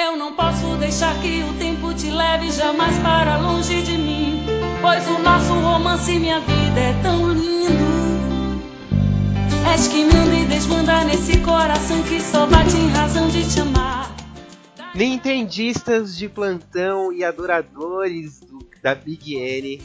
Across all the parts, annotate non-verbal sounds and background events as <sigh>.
Eu não posso deixar que o tempo te leve jamais para longe de mim, pois o nosso romance e minha vida é tão lindo. És que manda e desmanda nesse coração que só bate em razão de te amar. Nintendistas de plantão e adoradores do- da Big N,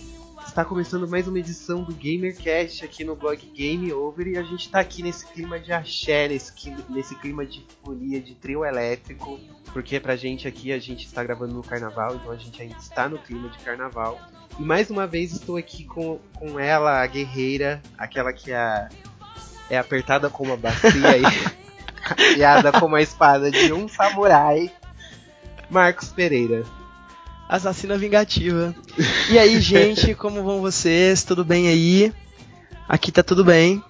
está começando mais uma edição do GamerCast aqui no blog Game Over e a gente está aqui nesse clima de axé, nesse, nesse clima de folia, de trio elétrico, porque pra gente aqui a gente está gravando no carnaval, então a gente ainda está no clima de carnaval. E mais uma vez estou aqui com, com ela, a guerreira, aquela que é, é apertada como uma bacia e <laughs> afiada como a espada de um samurai. Marcos Pereira. Assassina vingativa. E aí, gente, <laughs> como vão vocês? Tudo bem aí? Aqui tá tudo bem.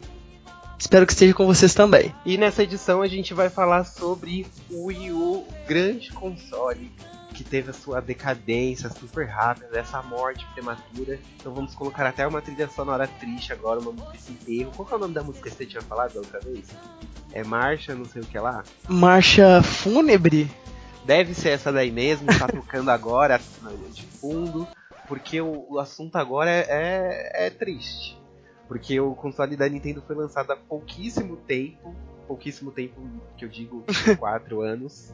Espero que esteja com vocês também. E nessa edição a gente vai falar sobre o Wii U, grande console que teve a sua decadência super rápida, essa morte prematura. Então vamos colocar até uma trilha sonora triste agora, uma música de enterro. Qual é o nome da música que você tinha falado da outra vez? É Marcha, não sei o que lá? Marcha fúnebre? Deve ser essa daí mesmo, tá tocando agora de fundo, porque o, o assunto agora é, é, é triste. Porque o console da Nintendo foi lançado há pouquíssimo tempo, pouquíssimo tempo que eu digo 4 <laughs> anos,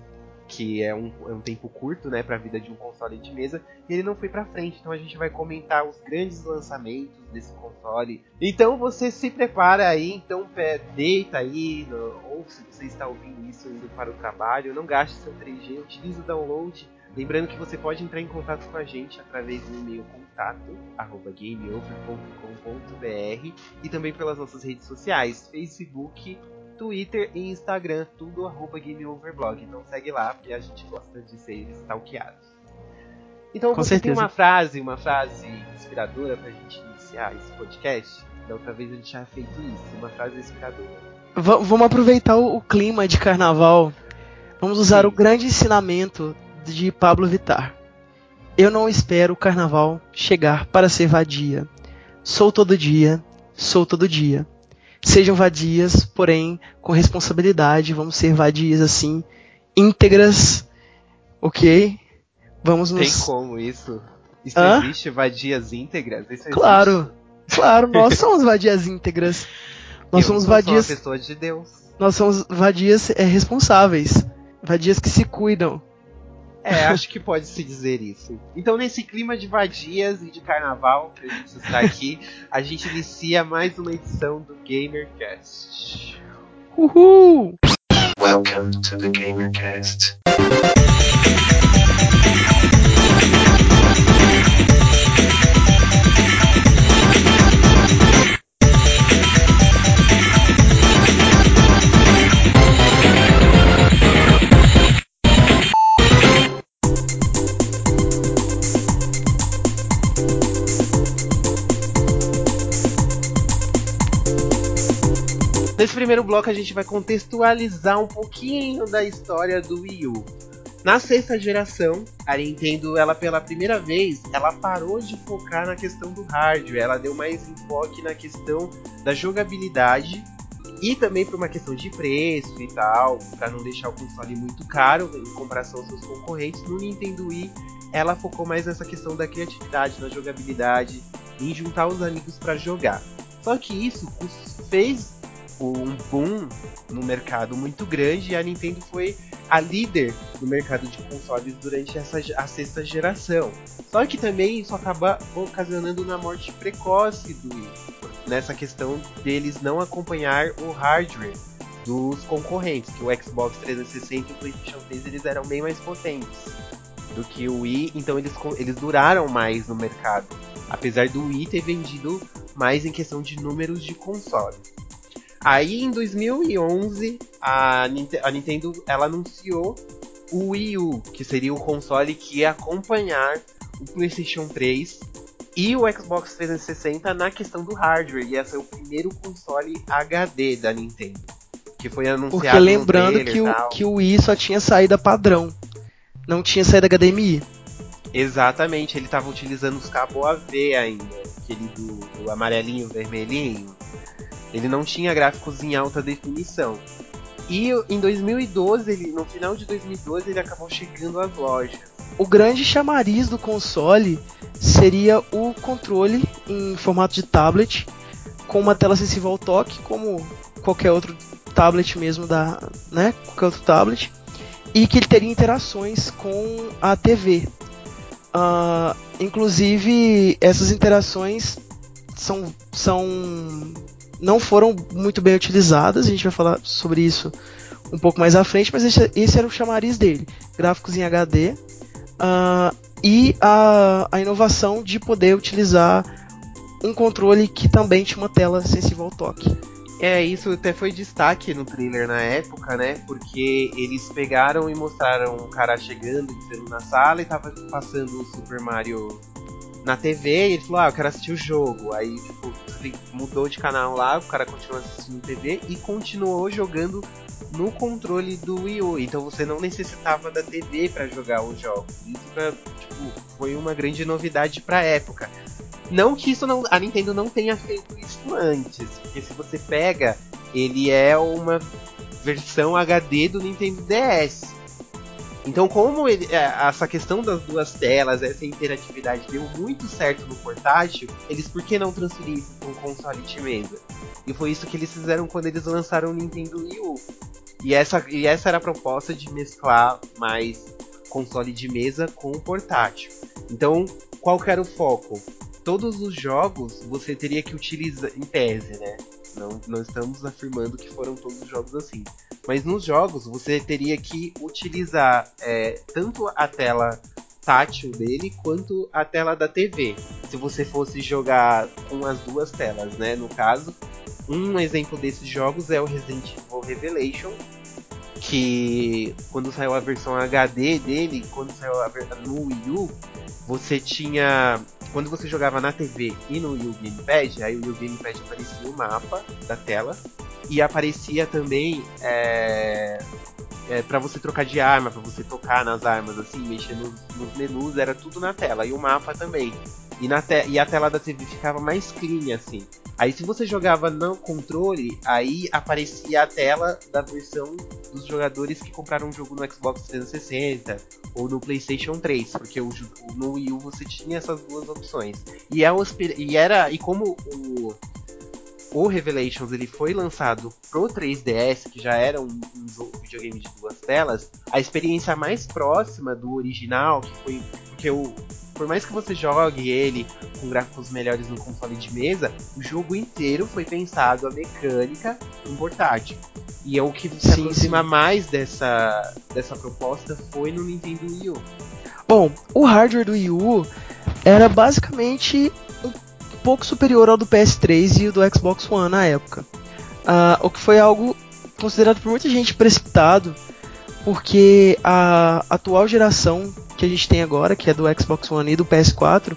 que é um, é um tempo curto, né, pra vida de um console de mesa, e ele não foi pra frente. Então a gente vai comentar os grandes lançamentos desse console. Então você se prepara aí, então pé, deita aí, no- ou se você está ouvindo isso indo para o trabalho, não gaste seu 3G, utilize o download. Lembrando que você pode entrar em contato com a gente através do e-mail contato arroba gameover.com.br e também pelas nossas redes sociais, Facebook, Twitter e Instagram, tudo arroba gameoverblog. Então segue lá, porque a gente gosta de ser stalkeados. Então Com você certeza. tem uma frase, uma frase inspiradora pra gente iniciar esse podcast? Da outra vez a gente já fez isso, uma frase inspiradora. Va- vamos aproveitar o, o clima de carnaval. Vamos usar Sim. o grande ensinamento de Pablo Vittar. Eu não espero o carnaval chegar para ser vadia. Sou todo dia, sou todo dia. Sejam vadias, porém com responsabilidade. Vamos ser vadias assim, íntegras, ok? Vamos Tem nos. como isso? Isso Hã? existe? Vadias íntegras? Isso existe? Claro, claro, nós <laughs> somos vadias íntegras. Nós Eu somos não sou vadias. uma pessoa de Deus. Nós somos vadias é, responsáveis. Vadias que se cuidam. É, acho que pode se dizer isso. Então, nesse clima de vadias e de carnaval que a gente está aqui, a gente inicia mais uma edição do GamerCast. Uhul! Welcome to the GamerCast. Nesse primeiro bloco, a gente vai contextualizar um pouquinho da história do Wii U. Na sexta geração, a Nintendo, ela pela primeira vez, ela parou de focar na questão do hardware, ela deu mais enfoque na questão da jogabilidade e também por uma questão de preço e tal, para não deixar o console muito caro em comparação aos seus concorrentes. No Nintendo Wii, ela focou mais nessa questão da criatividade, na jogabilidade, em juntar os amigos para jogar. Só que isso fez um boom no mercado muito grande e a Nintendo foi a líder no mercado de consoles durante essa a sexta geração. Só que também isso acaba ocasionando na morte precoce do Wii, nessa questão deles não acompanhar o hardware dos concorrentes, que o Xbox 360 e o PlayStation 3 eles eram bem mais potentes do que o Wii, então eles, eles duraram mais no mercado, apesar do Wii ter vendido mais em questão de números de console. Aí em 2011 a, Ninte- a Nintendo ela anunciou o Wii U, que seria o console que ia acompanhar o PlayStation 3 e o Xbox 360 na questão do hardware. Ia ser o primeiro console HD da Nintendo. Que foi anunciado Porque lembrando que e o, que o Wii só tinha saída padrão. Não tinha saída HDMI. Exatamente, ele tava utilizando os cabos AV ainda, aquele do, do amarelinho, vermelhinho. Ele não tinha gráficos em alta definição. E em 2012, ele, no final de 2012, ele acabou chegando às lojas. O grande chamariz do console seria o controle em formato de tablet, com uma tela sensível ao toque, como qualquer outro tablet mesmo da, né, qualquer outro tablet, e que ele teria interações com a TV. Uh, inclusive essas interações são, são não foram muito bem utilizadas. A gente vai falar sobre isso um pouco mais à frente, mas esse, esse era o chamariz dele: gráficos em HD uh, e a, a inovação de poder utilizar um controle que também tinha uma tela sensível ao toque. É, isso até foi destaque no trailer na época, né? Porque eles pegaram e mostraram um cara chegando, entrando na sala e tava passando o Super Mario na TV e ele falou, ah, eu quero assistir o jogo. Aí, tipo, mudou de canal lá, o cara continuou assistindo TV e continuou jogando no controle do Wii U. Então você não necessitava da TV para jogar os jogos. Isso tipo, foi uma grande novidade pra época. Não que isso não, a Nintendo não tenha feito isso antes, porque se você pega, ele é uma versão HD do Nintendo DS. Então, como ele, é, essa questão das duas telas, essa interatividade deu muito certo no portátil, eles por que não transferir isso para um console de mesa? E foi isso que eles fizeram quando eles lançaram o Nintendo Wii U. E essa, e essa era a proposta de mesclar mais console de mesa com o portátil. Então, qual era o foco? todos os jogos você teria que utilizar, em tese, né? Não, não estamos afirmando que foram todos os jogos assim. Mas nos jogos você teria que utilizar é, tanto a tela tátil dele quanto a tela da TV. Se você fosse jogar com as duas telas, né? No caso, um exemplo desses jogos é o Resident Evil Revelation, que quando saiu a versão HD dele, quando saiu a versão no Wii U, você tinha quando você jogava na TV e no Wii U Gamepad, aí o Gamepad aparecia o mapa da tela e aparecia também é, é, para você trocar de arma, para você tocar nas armas, assim, mexer nos, nos, menus, era tudo na tela e o mapa também. E, na te e a tela da TV ficava mais clean, assim. Aí se você jogava no controle, aí aparecia a tela da versão dos jogadores que compraram um jogo no Xbox 360 ou no PlayStation 3, porque o, no Wii U você tinha essas duas opções. E, é e era e como o o Revelations ele foi lançado pro 3DS, que já era um, um videogame de duas telas, a experiência mais próxima do original, que foi porque o por mais que você jogue ele com gráficos melhores no console de mesa, o jogo inteiro foi pensado a mecânica em portátil. E é o que se sim, aproxima sim. mais dessa, dessa proposta foi no Nintendo Wii U. Bom, o hardware do Wii U era basicamente um pouco superior ao do PS3 e o do Xbox One na época. Uh, o que foi algo considerado por muita gente precipitado, porque a atual geração que a gente tem agora, que é do Xbox One e do PS4,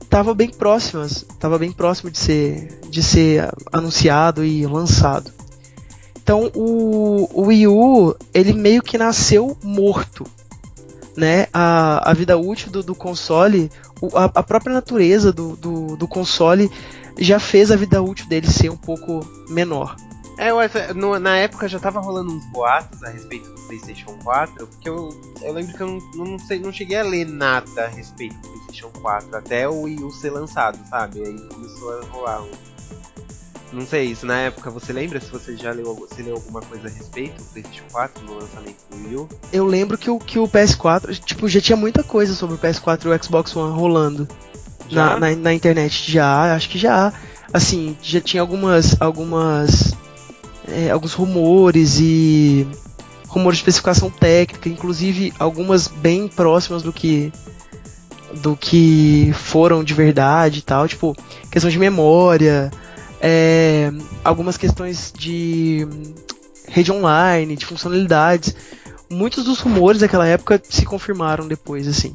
estava uh, bem próximas, estava bem próximo de ser, de ser anunciado e lançado. Então o, o Wii U ele meio que nasceu morto, né? A, a vida útil do, do console, a, a, própria natureza do, do, do console já fez a vida útil dele ser um pouco menor. É, no, na época já tava rolando uns boatos a respeito do PlayStation 4, porque eu, eu lembro que eu não, não, sei, não cheguei a ler nada a respeito do PlayStation 4 até o Wii U ser lançado, sabe? Aí começou a rolar um. Não sei, isso na época você lembra se você já leu, você leu alguma coisa a respeito do PlayStation 4 no lançamento do Wii U? Eu lembro que o, que o PS4, tipo, já tinha muita coisa sobre o PS4 e o Xbox One rolando na, na, na internet. Já, acho que já. Assim, já tinha algumas algumas é, alguns rumores e rumores de especificação técnica, inclusive algumas bem próximas do que do que foram de verdade e tal, tipo questão de memória, é, algumas questões de rede online, de funcionalidades. Muitos dos rumores daquela época se confirmaram depois, assim.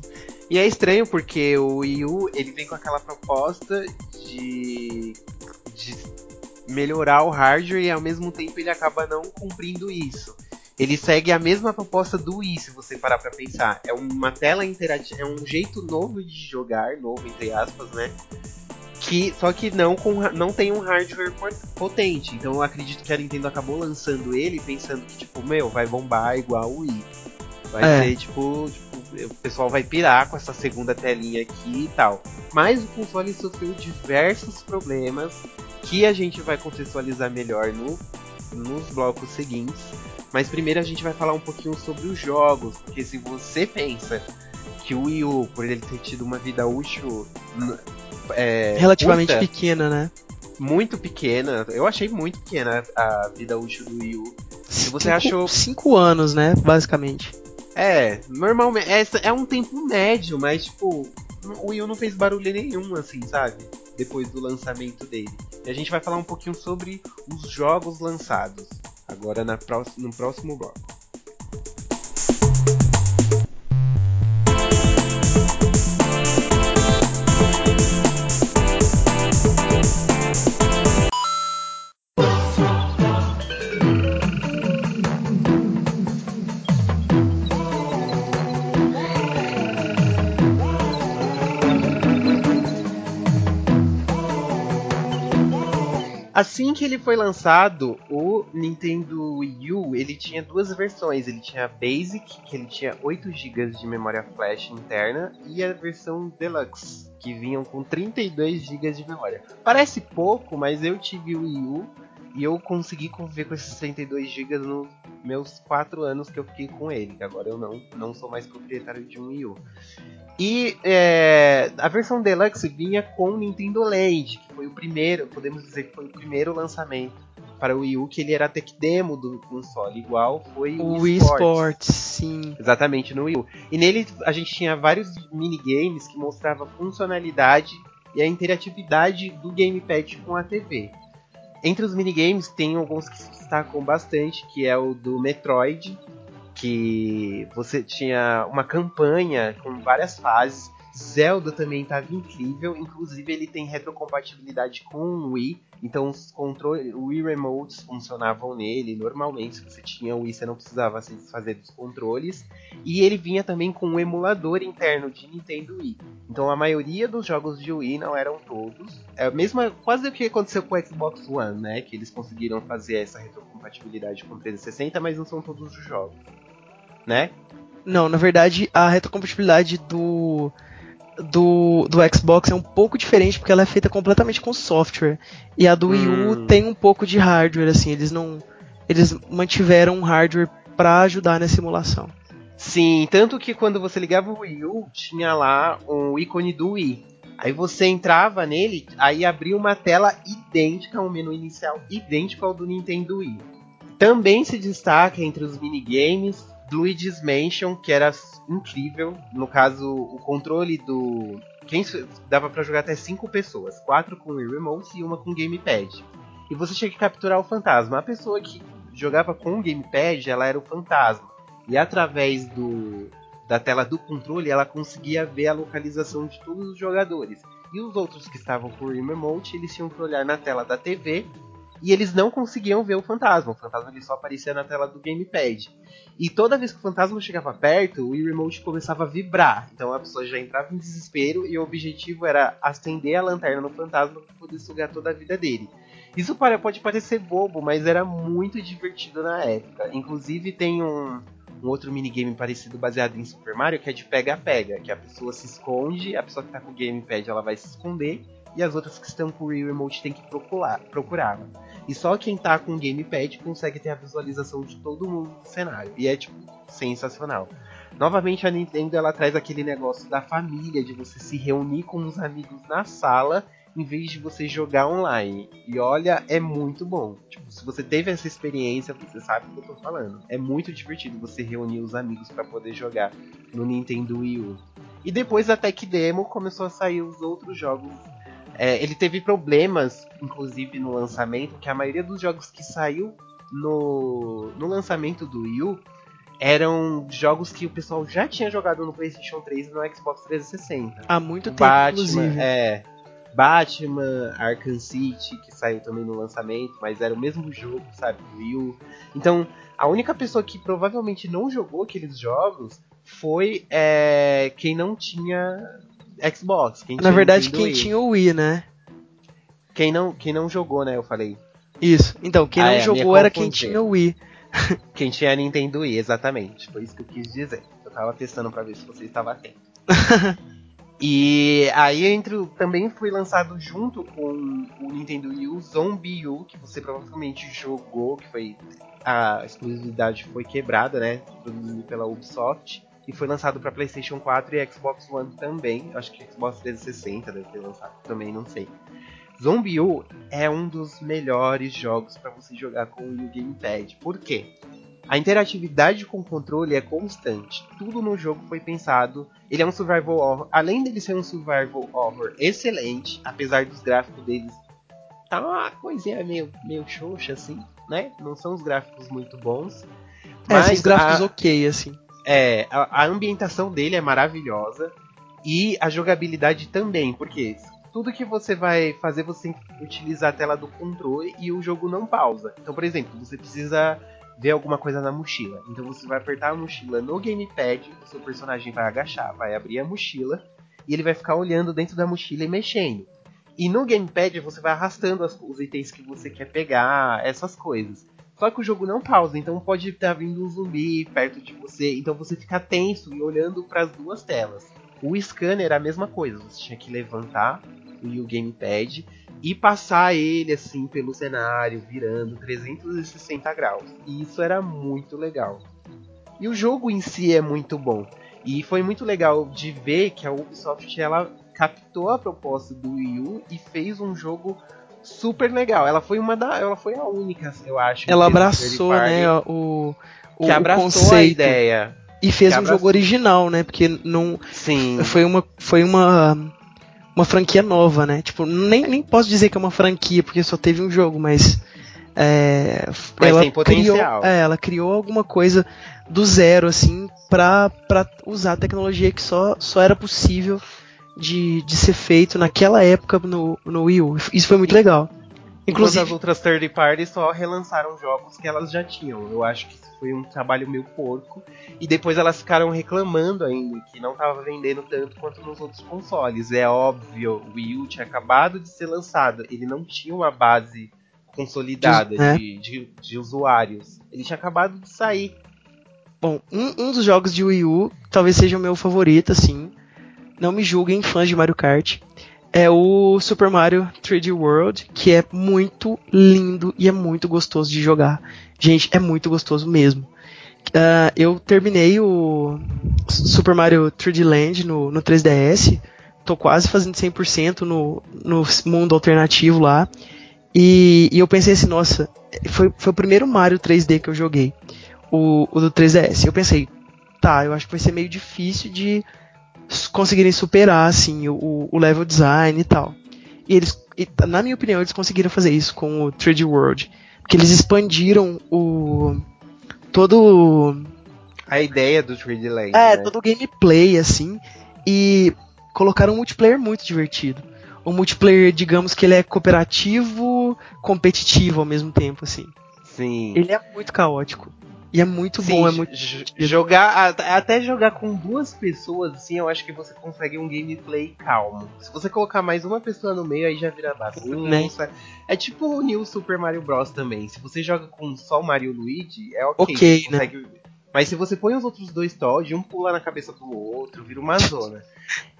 E é estranho porque o Wii U ele vem com aquela proposta de, de melhorar o hardware e ao mesmo tempo ele acaba não cumprindo isso. Ele segue a mesma proposta do Wii, se você parar para pensar. É uma tela interativa, é um jeito novo de jogar, novo entre aspas, né? Que, só que não, com, não tem um hardware potente. Então eu acredito que a Nintendo acabou lançando ele pensando que, tipo, meu, vai bombar igual o Wii. Vai é. ser, tipo, tipo, o pessoal vai pirar com essa segunda telinha aqui e tal. Mas o console sofreu diversos problemas que a gente vai contextualizar melhor no, nos blocos seguintes. Mas primeiro a gente vai falar um pouquinho sobre os jogos, porque se você pensa que o Wii U, por ele ter tido uma vida útil é, relativamente curta, pequena, né? Muito pequena, eu achei muito pequena a vida útil do Wii U. Se você cinco, achou cinco anos, né, basicamente. É, normalmente é, é um tempo médio, mas tipo o Wii U não fez barulho nenhum, assim, sabe? Depois do lançamento dele. E a gente vai falar um pouquinho sobre os jogos lançados. Agora na no próximo bloco. Assim que ele foi lançado, o Nintendo Wii U, ele tinha duas versões. Ele tinha a Basic, que ele tinha 8 GB de memória flash interna, e a versão Deluxe, que vinham com 32 GB de memória. Parece pouco, mas eu tive o Wii U e eu consegui conviver com esses 32 GB nos meus 4 anos que eu fiquei com ele. Agora eu não, não sou mais proprietário de um Wii U. E é, a versão Deluxe vinha com o Nintendo Land, que foi o primeiro, podemos dizer que foi o primeiro lançamento para o Wii U, que ele era tech demo do console, igual foi o, o Wii Sports. Sports. sim. Exatamente, no Wii U. E nele a gente tinha vários minigames que mostravam a funcionalidade e a interatividade do gamepad com a TV. Entre os minigames tem alguns que se destacam bastante, que é o do Metroid, que você tinha uma campanha com várias fases. Zelda também estava incrível, inclusive ele tem retrocompatibilidade com o Wii, então os controles, o Wii Remotes funcionavam nele normalmente. Se você tinha o Wii, você não precisava se desfazer dos controles. E ele vinha também com um emulador interno de Nintendo Wii. Então a maioria dos jogos de Wii não eram todos. É a mesma, quase o que aconteceu com o Xbox One, né? Que eles conseguiram fazer essa retrocompatibilidade com o 360, mas não são todos os jogos né? Não, na verdade a retrocompatibilidade do, do, do Xbox é um pouco diferente porque ela é feita completamente com software. E a do. Wii U hum. tem um pouco de hardware, assim, eles não. Eles mantiveram um hardware para ajudar na simulação. Sim, tanto que quando você ligava o Wii U, tinha lá um ícone do Wii. Aí você entrava nele, aí abria uma tela idêntica, um menu inicial idêntico ao do Nintendo Wii. Também se destaca entre os minigames Luigi's Mansion, que era incrível. No caso, o controle do. Quem dava para jogar até cinco pessoas, quatro com o remote e uma com gamepad. E você tinha que capturar o fantasma. A pessoa que jogava com o gamepad, ela era o fantasma. E através do da tela do controle, ela conseguia ver a localização de todos os jogadores. E os outros que estavam com o remote, eles tinham que olhar na tela da TV e eles não conseguiam ver o fantasma. O fantasma ele só aparecia na tela do gamepad. E toda vez que o fantasma chegava perto, o Remote começava a vibrar. Então a pessoa já entrava em desespero e o objetivo era acender a lanterna no fantasma para poder sugar toda a vida dele. Isso pode parecer bobo, mas era muito divertido na época. Inclusive tem um, um outro minigame parecido baseado em Super Mario que é de pega-pega, que a pessoa se esconde, a pessoa que está com o gamepad ela vai se esconder e as outras que estão com o Remote tem que procurar. procurar. E só quem tá com o gamepad consegue ter a visualização de todo mundo do cenário. E é tipo sensacional. Novamente a Nintendo ela traz aquele negócio da família, de você se reunir com os amigos na sala em vez de você jogar online. E olha, é muito bom. Tipo, se você teve essa experiência, você sabe o que eu tô falando. É muito divertido você reunir os amigos para poder jogar no Nintendo Wii U. E depois da Tech Demo começou a sair os outros jogos é, ele teve problemas, inclusive no lançamento, que a maioria dos jogos que saiu no, no lançamento do Wii U eram jogos que o pessoal já tinha jogado no PlayStation 3 e no Xbox 360. Há muito tempo, Batman, inclusive. É, Batman, Arkham City, que saiu também no lançamento, mas era o mesmo jogo, sabe, do Wii U. Então, a única pessoa que provavelmente não jogou aqueles jogos foi é, quem não tinha Xbox. Na verdade, quem Wii. tinha o Wii, né? Quem não, quem não jogou, né? Eu falei. Isso. Então, quem Ah, não é, jogou era quem tinha o Wii. <laughs> Quem tinha Nintendo Wii, exatamente. Foi isso que eu quis dizer. Eu tava testando pra ver se você estava atento. <laughs> e aí entre o- também foi lançado junto com o Nintendo Wii U Zombie U, que você provavelmente jogou, que foi a exclusividade foi quebrada, né? Produzido pela Ubisoft. E foi lançado pra PlayStation 4 e Xbox One também. Acho que Xbox 360 deve ter lançado também, não sei. Zombie U é um dos melhores jogos para você jogar com o Gamepad. Por quê? A interatividade com o controle é constante. Tudo no jogo foi pensado. Ele é um survival horror. Além dele ser um survival horror excelente, apesar dos gráficos deles tá uma coisinha meio, meio xoxa assim, né? Não são os gráficos muito bons. É, são os gráficos a- ok, assim. É, a, a ambientação dele é maravilhosa e a jogabilidade também, porque tudo que você vai fazer você tem que utilizar a tela do controle e o jogo não pausa. Então, por exemplo, você precisa ver alguma coisa na mochila. Então você vai apertar a mochila no gamepad, o seu personagem vai agachar, vai abrir a mochila e ele vai ficar olhando dentro da mochila e mexendo. E no gamepad você vai arrastando as- os itens que você quer pegar, essas coisas. Só que o jogo não pausa, então pode estar vindo um zumbi perto de você, então você fica tenso e olhando para as duas telas. O scanner era a mesma coisa, você tinha que levantar o Gamepad e passar ele assim pelo cenário, virando 360 graus. E isso era muito legal. E o jogo em si é muito bom. E foi muito legal de ver que a Ubisoft ela captou a proposta do Wii U e fez um jogo super legal. Ela foi uma da, ela foi a única, eu acho. Ela abraçou, né, o, o, que abraçou a conceito ideia. e fez que um abraçou. jogo original, né? Porque não Sim. foi uma foi uma uma franquia nova, né? Tipo, nem, nem posso dizer que é uma franquia porque só teve um jogo, mas é, Mas ela tem potencial. Criou, é, ela criou alguma coisa do zero assim pra usar a tecnologia que só, só era possível de, de ser feito naquela época no, no Wii U. Isso foi muito legal. Enquanto Inclusive, as outras third parties só relançaram jogos que elas já tinham. Eu acho que isso foi um trabalho meio porco. E depois elas ficaram reclamando ainda que não estava vendendo tanto quanto nos outros consoles. É óbvio, o Wii U tinha acabado de ser lançado. Ele não tinha uma base consolidada De- né? de, de, de usuários. Ele tinha acabado de sair. Bom, um, um dos jogos de Wii U, talvez seja o meu favorito, assim. Não me julguem, fãs de Mario Kart. É o Super Mario 3D World, que é muito lindo e é muito gostoso de jogar. Gente, é muito gostoso mesmo. Ah, eu terminei o Super Mario 3D Land no, no 3DS. Tô quase fazendo 100% no, no mundo alternativo lá. E, e eu pensei assim, nossa, foi, foi o primeiro Mario 3D que eu joguei o, o do 3DS. Eu pensei, tá, eu acho que vai ser meio difícil de conseguirem superar assim o, o level design e tal. E eles, e, na minha opinião, eles conseguiram fazer isso com o 3D World, porque eles expandiram o todo A ideia do 3D Land. é, né? todo o gameplay assim e colocaram um multiplayer muito divertido. Um multiplayer, digamos que ele é cooperativo, competitivo ao mesmo tempo assim. Sim. Ele é muito caótico. E é muito Sim, bom, é muito jogar até jogar com duas pessoas assim, eu acho que você consegue um gameplay calmo. Se você colocar mais uma pessoa no meio, aí já vira bagunça. É tipo o New Super Mario Bros também. Se você joga com só o Mario e o Luigi, é ok. Ok, né? consegue- Mas se você põe os outros dois Toad, um pula na cabeça do outro, vira uma zona.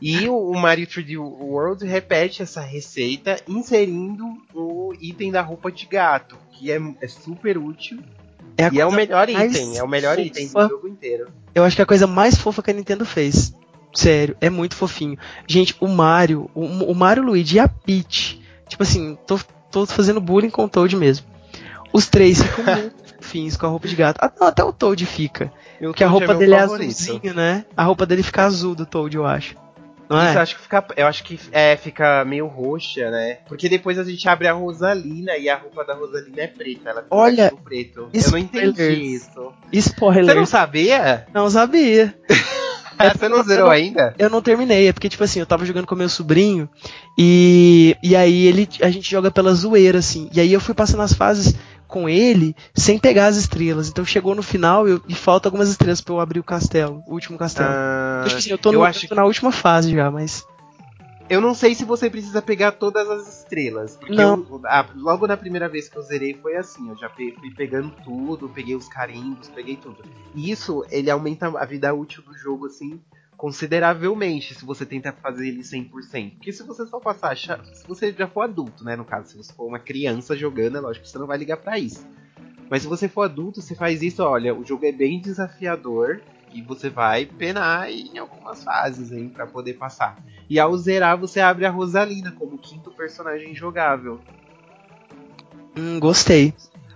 E o, o Mario 3D World repete essa receita inserindo o item da roupa de gato, que é, é super útil. É e é o melhor item, é o melhor item do fofa. jogo inteiro. Eu acho que é a coisa mais fofa que a Nintendo fez. Sério, é muito fofinho. Gente, o Mario, o, o Mario Luigi e a Peach. Tipo assim, tô, tô fazendo bullying com o Toad mesmo. Os três ficam <laughs> muito fofinhos com a roupa de gato. Ah, não, até o Toad fica. O Porque a Toad roupa meu dele é favorito. azulzinho, né? A roupa dele fica azul do Toad, eu acho. Não Isso, eu é? acho que fica, eu acho que é, fica meio roxa, né? Porque depois a gente abre a Rosalina e a roupa da Rosalina é preta. Ela fica Olha, preto. Eu não entendi isso. Spoiler. Você não sabia? não sabia. <laughs> Você não zerou ainda? Eu não terminei, é porque, tipo assim, eu tava jogando com meu sobrinho e, e aí ele, a gente joga pela zoeira, assim. E aí eu fui passando as fases com ele sem pegar as estrelas. Então chegou no final eu- e falta algumas estrelas pra eu abrir o castelo, o último castelo. Ah, então, tipo assim, eu tô, eu no- acho eu tô na última fase já, mas. Eu não sei se você precisa pegar todas as estrelas. Porque Não. eu- a- logo na primeira vez que eu zerei foi assim. Eu já pe- fui pegando tudo, peguei os carimbos, peguei tudo. E isso, ele aumenta a vida útil do jogo, assim, consideravelmente, se você tenta fazer ele 100%. Porque se você só passar... Se você já for adulto, né, no caso. Se você for uma criança jogando, é lógico que você não vai ligar pra isso. Mas se você for adulto, você faz isso, olha, o jogo é bem desafiador e você vai penar em algumas fases aí pra poder passar. E ao zerar, você abre a Rosalina como quinto personagem jogável. Hum, gostei.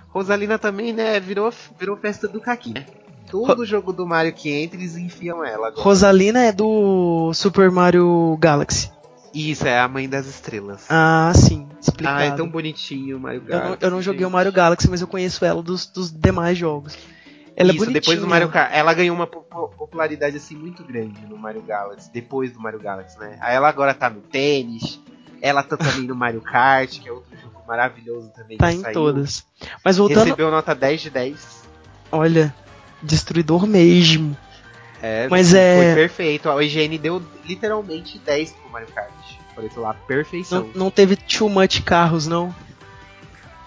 Rosalina também, né, virou, virou festa do Kaki, né? Todo jogo do Mario que entra, eles enfiam ela agora. Rosalina é do Super Mario Galaxy. Isso, é a mãe das estrelas. Ah, sim. Explicado. Ah, é tão bonitinho o Mario eu, Galaxy. não, eu não joguei o. Mario Galaxy, mas eu conheço ela dos, dos demais jogos. Ela Isso, é bonitinha. depois do Mario Kart. Ela ganhou uma po- po- popularidade assim muito grande no Mario Galaxy, depois do Mario Galaxy, né? Aí ela agora tá no tênis, ela tá também no Mario Kart, que é outro jogo maravilhoso também. Tá que em saiu. todas. Mas voltando, Recebeu nota 10 de 10. olha, destruidor mesmo. É, Mas foi é- perfeito. A IGN deu literalmente 10 pro Mario Kart. Falei isso lá, perfeição. Não, não teve too much carros, não?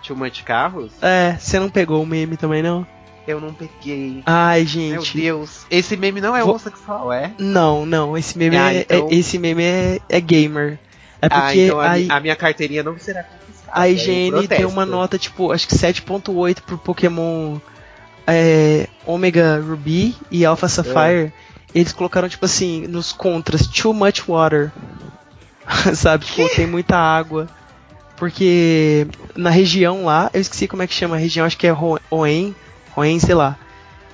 Too Much Carros? É, você não pegou o meme também, não? Eu não peguei. Ai, Meu gente. Deus. Esse meme não é Vou- homossexual, é? Não, não, esse meme, Ah, é, então- é- esse meme é, é gamer. É porque ah, então a, a, a minha carteirinha não será confiscada. a eu IGN deu uma nota, tipo, acho que 7.8 pro Pokémon é, Omega Ruby e Alpha É. Sapphire. Eles colocaram, tipo assim, nos contras, too much water. <laughs> Sabe, tipo, tem muita água. Porque na região lá, eu esqueci como é que chama a região, acho que é Roen, Roen, sei lá.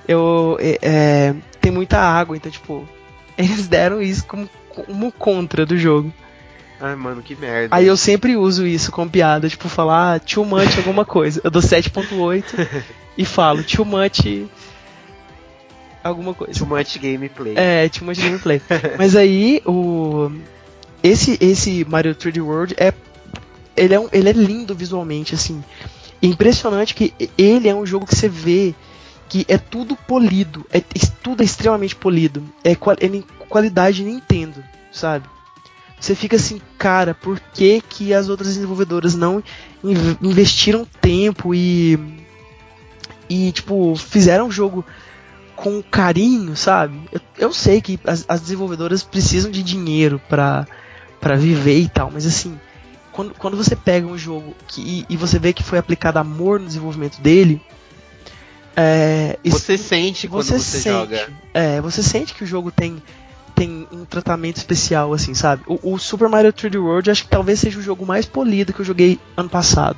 Eu, é, é, tem muita água, então, tipo, <laughs> eles deram isso como, como contra do jogo. Ai, mano, que merda. Aí eu sempre uso isso com piada, tipo, falar ah, too much alguma coisa. Eu dou 7.8 <laughs> e falo too much alguma coisa. Too much gameplay. É, too much gameplay. <laughs> Mas aí, o esse esse Mario 3D World é ele é, um, ele é lindo visualmente, assim. É impressionante que ele é um jogo que você vê que é tudo polido, é, tudo é extremamente polido. É, qual- é qualidade Nintendo, sabe? Você fica assim, cara, por que, que as outras desenvolvedoras não inv- investiram tempo e. E, tipo, fizeram um jogo com carinho, sabe? Eu, eu sei que as, as desenvolvedoras precisam de dinheiro pra, pra viver e tal, mas assim, quando, quando você pega um jogo que, e, e você vê que foi aplicado amor no desenvolvimento dele, é, isso- Você sente quando você, sente, joga. É, você sente que o jogo tem, tem um tratamento especial, assim, sabe? O, o Super Mario 3D World acho que talvez seja o jogo mais polido que eu joguei ano passado.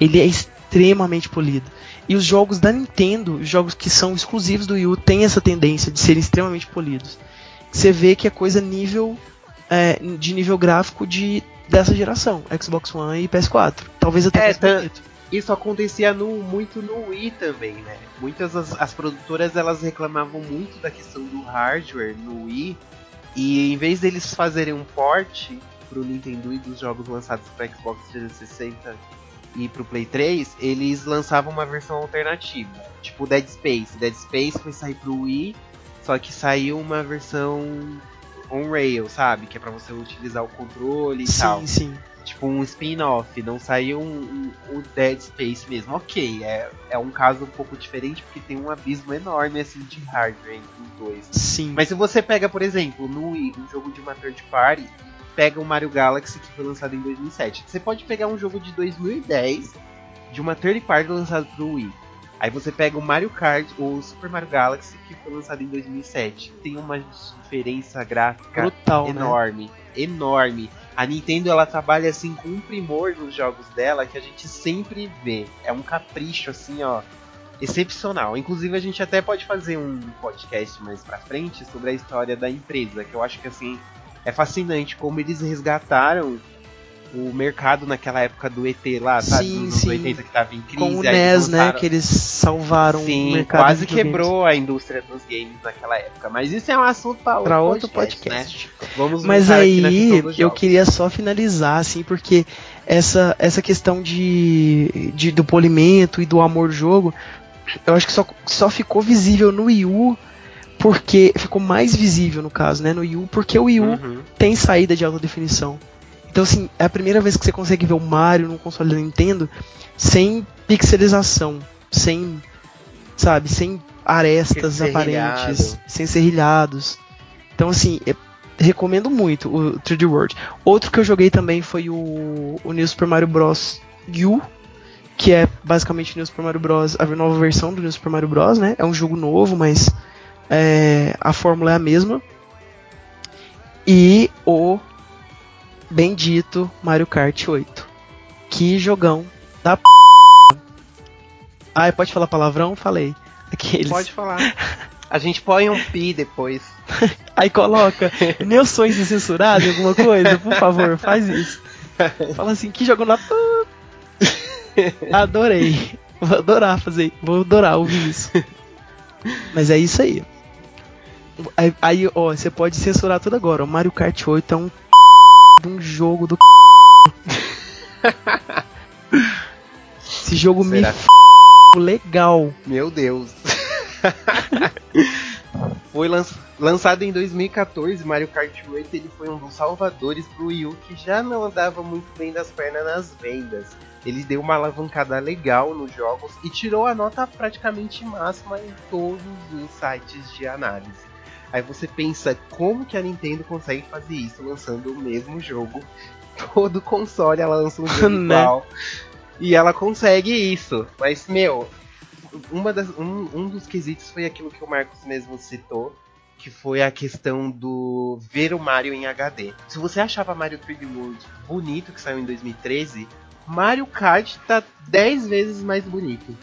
Ele é extremamente polido. E os jogos da Nintendo, os jogos que são exclusivos do Wii U, têm essa tendência de serem extremamente polidos. Você vê que é coisa nível é, de nível gráfico de dessa geração, Xbox One e PS4. Talvez até É, mais tá- bonito. Isso acontecia no, muito no Wii também, né? Muitas as, as produtoras elas reclamavam muito da questão do hardware no Wii e em vez deles fazerem um port pro Nintendo e dos jogos lançados para Xbox 360 e pro Play 3, eles lançavam uma versão alternativa, tipo Dead Space. Dead Space foi sair pro Wii, só que saiu uma versão on rail, sabe? Que é pra você utilizar o controle e tal Sim, sim. Tipo um spin-off, não saiu um, um- o Dead Space mesmo. Ok, é, é um caso um pouco diferente porque tem um abismo enorme assim de hardware entre os dois. Sim. Mas se você pega, por exemplo, no Wii, um jogo de uma third party, pega o Mario Galaxy que foi lançado em 2007. Você pode pegar um jogo de 2010 de uma third party lançado pro Wii. Aí você pega o Mario Kart ou o Super Mario Galaxy que foi lançado em 2007. Tem uma diferença gráfica Brutal, né? enorme, enorme. A Nintendo ela trabalha assim com um primor nos jogos dela que a gente sempre vê. É um capricho assim, ó, excepcional. Inclusive a gente até pode fazer um podcast mais pra frente sobre a história da empresa, que eu acho que assim é fascinante como eles resgataram o mercado naquela época do ET lá, sabe? Sim, Dos anos sim. 80 que tava em crise. Com o NES, né? Que eles salvaram o Sim, mercado quase quebrou a indústria dos games naquela época. Mas isso é um assunto pra outro, Pra outro podcast, podcast. né? Vamos Mas aí eu queria só finalizar, assim, porque essa, essa questão de, de do polimento e do amor do jogo, eu acho que só, só ficou visível no Wii U porque ficou mais visível no caso, né, no Wii U, porque o Wii U Uhum. tem saída de alta definição. Então, assim, é a primeira vez que você consegue ver o Mario no console da Nintendo sem pixelização, sem, sabe, sem arestas Serrilhado. aparentes, sem serrilhados. Então, assim, é- recomendo muito o 3D World. Outro que eu joguei também foi o, o New Super Mario Bros. U, que é basicamente o New Super Mario Bros. a nova versão do New Super Mario Bros. Né? É um jogo novo, mas é, a fórmula é a mesma. E o bendito Mario Kart 8. Que jogão da p. Ah, pode falar palavrão? Falei. Aqueles. Pode falar. A gente põe um pi depois. <laughs> Aí coloca meus sonhos censurados em alguma coisa, por favor, faz isso. Fala assim, que jogo na. <laughs> Adorei. Vou adorar fazer. Vou adorar ouvir isso. Mas é isso aí. Aí, ó, você pode censurar tudo agora. O Mario Kart 8 é um um jogo do Esse jogo me Será? f... legal. Meu Deus. <laughs> foi lan- lançado em 2014, Mario Kart 8 ele foi um dos salvadores pro Wii U que já não andava muito bem das pernas nas vendas. Ele deu uma alavancada legal nos jogos e tirou a nota praticamente máxima em todos os sites de análise. Aí você pensa como que a Nintendo consegue fazer isso lançando o mesmo jogo. <laughs> Todo console ela lança um jogo <laughs> Né? igual. E ela consegue isso. Mas, meu, uma das, um, um dos quesitos foi aquilo que o Marcos mesmo citou, que foi a questão do ver o Mario em HD. Se você achava Mario 3D World bonito, que saiu em 2013, Mario Kart tá 10 vezes mais bonito.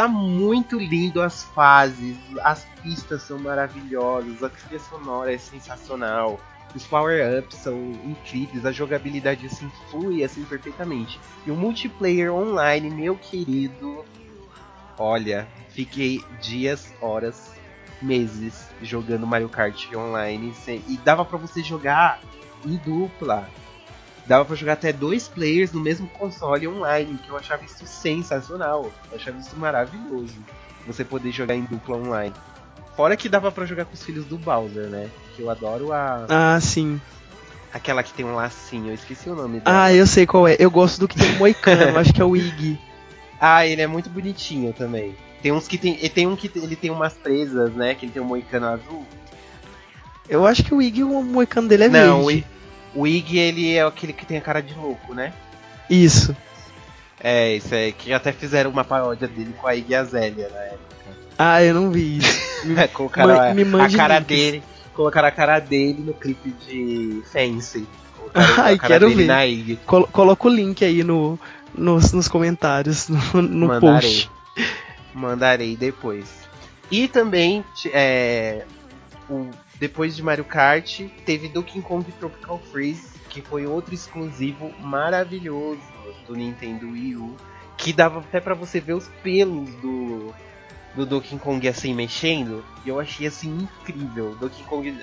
Tá muito lindo as fases, as pistas são maravilhosas, a trilha sonora é sensacional, os power-ups são incríveis, a jogabilidade assim flui assim perfeitamente. E o multiplayer online, meu querido, olha, fiquei dias, horas, meses jogando Mario Kart online e dava pra você jogar em dupla. Dava pra jogar até dois players no mesmo console online, que eu achava isso sensacional. Eu achava isso maravilhoso. Você poder jogar em dupla online. Fora que dava pra jogar com os filhos do Bowser, né? Que eu adoro a Ah, sim. aquela que tem um lacinho, eu esqueci o nome dela. Ah, eu sei qual é. Eu gosto do que tem um moicano, acho que é o Iggy. <laughs> Ah, ele é muito bonitinho também. Tem uns que tem, e tem um que ele tem umas presas, né? Que ele tem um moicano azul. Eu acho que o Iggy, o moicano dele é Não, verde. O Iggy, ele é aquele que tem a cara de louco, né? Isso. É, isso é que até fizeram uma paródia dele com a Iggy Azalea na época. Ah, eu não vi isso. <laughs> Me- colocaram a, a cara links. dele, colocaram a cara dele no clipe de Fancy. <laughs> Ai, a quero ver. na. Colo- coloca o link aí no, nos, nos comentários, no, no Mandarei. post. Mandarei depois. E também, é, o- depois de Mario Kart, teve Donkey Kong Tropical Freeze, que foi outro exclusivo maravilhoso do Nintendo Wii U, que dava até pra você ver os pelos do, do Donkey Kong assim mexendo, e eu achei assim incrível. Donkey Kong,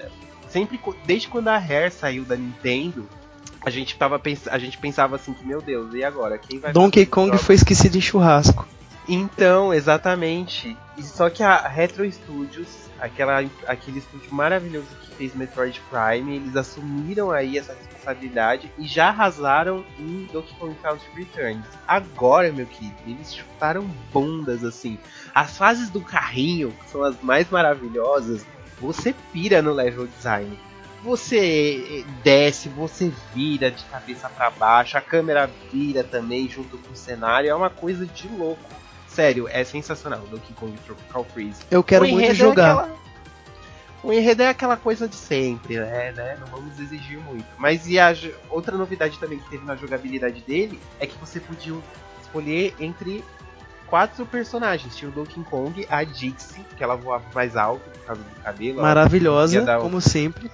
sempre, desde quando a Rare saiu da Nintendo, a gente, tava, a gente pensava assim que, meu Deus, e agora? Quem vai Donkey Kong foi esquecido em churrasco. Então, exatamente. Só que a Retro Studios, aquela, aquele estúdio maravilhoso que fez Metroid Prime, eles assumiram aí essa responsabilidade e já arrasaram em Donkey Kong Country Returns. Agora, meu querido, eles chutaram bundas assim. As fases do carrinho, que são as mais maravilhosas, você pira no level design. Você eh, desce, você vira de cabeça para baixo, a câmera vira também junto com o cenário, é uma coisa de louco. Sério, é sensacional Donkey Kong Tropical Freeze. Eu quero muito é jogar. aquela- O enredo é aquela coisa de sempre, né? né? Não vamos exigir muito. Mas e a outra novidade também que teve na jogabilidade dele é que você podia escolher entre quatro personagens. Tinha o Donkey Kong, a Dixie, que ela voava mais alto por causa do cabelo. Maravilhosa, um- como sempre.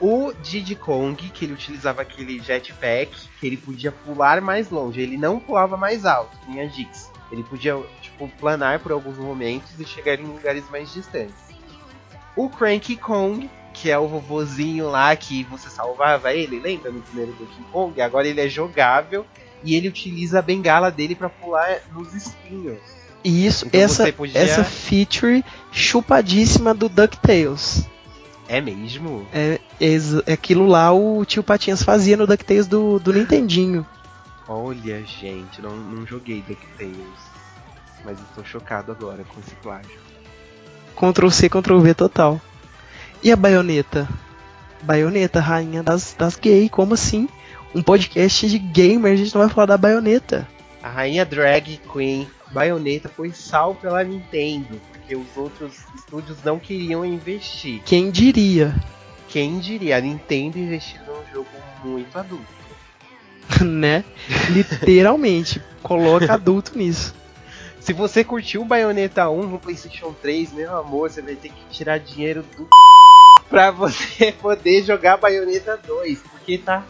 o Diddy Kong, que ele utilizava aquele jetpack, que ele podia pular mais longe. Ele não pulava mais alto, que nem a Dix. Ele podia, tipo, planar por alguns momentos e chegar em lugares mais distantes. O Cranky Kong, que é o vovozinho lá que você salvava ele, lembra no primeiro Donkey Kong? Agora ele é jogável e ele utiliza a bengala dele para pular nos espinhos. E isso, Então essa, podia- essa feature chupadíssima do DuckTales. É mesmo? É, ex- é aquilo lá o tio Patinhas fazia no DuckTales do, do <gasps> Nintendinho. Olha, gente, não, não joguei DuckTales. Mas estou chocado agora com esse plágio. Ctrl C, Ctrl V total. E a baioneta? Baioneta, rainha das, das gay, como assim? Um podcast de gamer, a gente não vai falar da baioneta. A rainha drag queen Bayonetta foi salva pela Nintendo, porque os outros estúdios não queriam investir. Quem diria? Quem diria? A Nintendo investiu num jogo muito adulto. <laughs> né? Literalmente, coloca <laughs> adulto nisso. Se você curtiu o Bayonetta 1 no PlayStation 3, meu amor, você vai ter que tirar dinheiro do <laughs> pra você poder jogar Bayonetta 2, porque tá